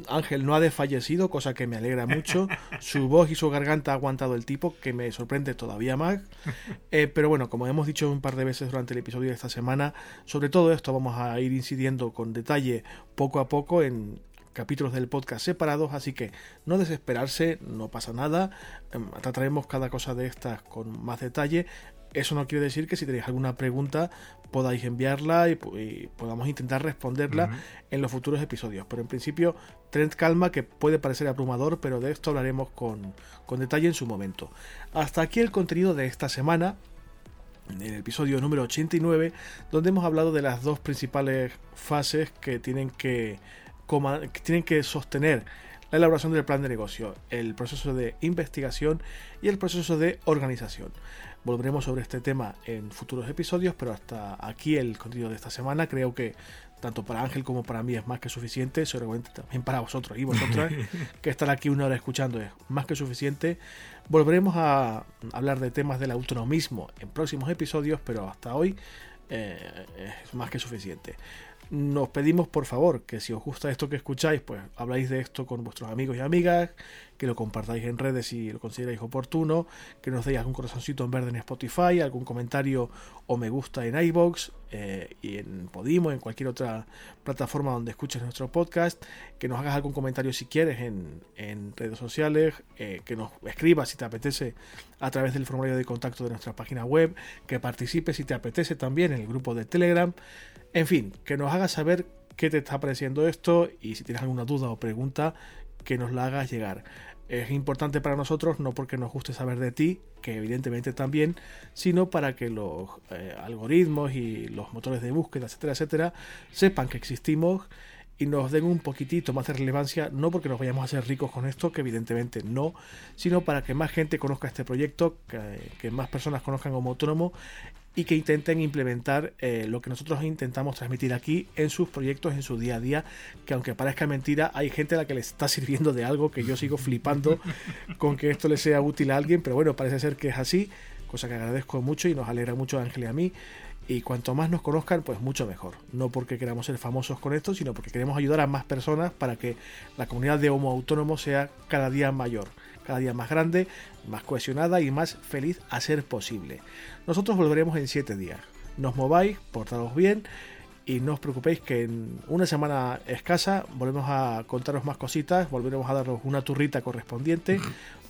Ángel no ha desfallecido, cosa que me alegra mucho. *laughs* Su voz y su garganta ha aguantado el tipo, que me sorprende todavía más. Eh, pero bueno, como hemos dicho un par de veces durante el episodio de esta semana, sobre todo esto vamos a ir incidiendo con detalle poco a poco en capítulos del podcast separados, así que no desesperarse, no pasa nada, em, trataremos cada cosa de estas con más detalle. Eso no quiere decir que si tenéis alguna pregunta podáis enviarla y, podamos intentar responderla en los futuros episodios. Pero en principio, Trend calma, que puede parecer abrumador, pero de esto hablaremos con, con detalle en su momento. Hasta aquí el contenido de esta semana en el episodio número 89, donde hemos hablado de las dos principales fases que tienen que, que tienen que sostener la elaboración del plan de negocio, el proceso de investigación y el proceso de organización. Volveremos sobre este tema en futuros episodios, pero hasta aquí el contenido de esta semana. Creo que tanto para Ángel como para mí es más que suficiente, seguramente también para vosotros y vosotras, *laughs* que estar aquí una hora escuchando es más que suficiente. Volveremos a hablar de temas del autonomismo en próximos episodios, pero hasta hoy eh, es más que suficiente nos pedimos por favor que si os gusta esto que escucháis, pues habláis de esto con vuestros amigos y amigas, que lo compartáis en redes si lo consideráis oportuno, que nos deis algún corazoncito en verde en Spotify, algún comentario o me gusta en iBox eh, y en Podimo, en cualquier otra plataforma donde escuches nuestro podcast, que nos hagas algún comentario si quieres en, redes sociales, eh, que nos escribas si te apetece a través del formulario de contacto de nuestra página web, que participes si te apetece también en el grupo de Telegram. En fin, que nos hagas saber qué te está pareciendo esto y si tienes alguna duda o pregunta, que nos la hagas llegar. Es importante para nosotros, no porque nos guste saber de ti, que evidentemente también, sino para que los eh, algoritmos y los motores de búsqueda, etcétera, etcétera, sepan que existimos y nos den un poquitito más de relevancia, no porque nos vayamos a hacer ricos con esto, que evidentemente no, sino para que más gente conozca este proyecto, que, que más personas conozcan como autónomo y que intenten implementar eh, lo que nosotros intentamos transmitir aquí en sus proyectos, en su día a día, que aunque parezca mentira, hay gente a la que le está *laughs* sirviendo de algo que yo sigo flipando *laughs* con que esto le sea útil a alguien, pero bueno, parece ser que es así, cosa que agradezco mucho y nos alegra mucho a Ángel y a mí. Y cuanto más nos conozcan, pues mucho mejor. No porque queramos ser famosos con esto, sino porque queremos ayudar a más personas para que la comunidad de Homo Autónomo sea cada día mayor cada día más grande, más cohesionada y más feliz a ser posible. Nosotros volveremos en 7 días. Nos mováis, portaros bien y no os preocupéis que en una semana escasa volvemos a contaros más cositas, volveremos a daros una turrita correspondiente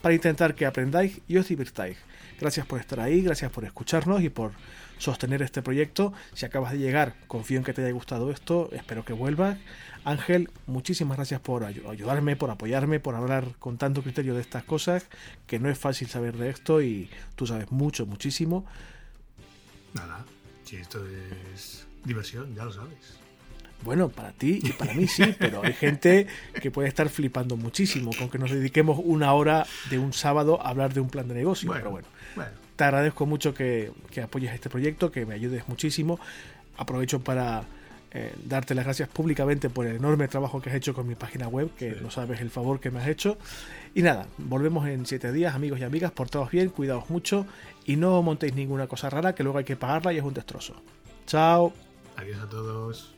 para intentar que aprendáis y os divirtáis. Gracias por estar ahí, gracias por escucharnos y por sostener este proyecto. Si acabas de llegar, confío en que te haya gustado esto, espero que vuelvas. Ángel, muchísimas gracias por ayudarme, por apoyarme, por hablar con tanto criterio de estas cosas, que no es fácil saber de esto y tú sabes mucho, muchísimo. Nada, si esto es diversión, ya lo sabes. Bueno, para ti y para mí sí, pero hay gente que puede estar flipando muchísimo con que nos dediquemos una hora de un sábado a hablar de un plan de negocio. pero bueno, te agradezco mucho que, apoyes este proyecto, que me ayudes muchísimo. Aprovecho para eh, darte las gracias públicamente por el enorme trabajo que has hecho con mi página web, que no sabes el favor que me has hecho. Y nada, volvemos en siete días, amigos y amigas, portaos bien, cuidaos mucho y no montéis ninguna cosa rara que luego hay que pagarla y es un destrozo. Chao. Adiós a todos.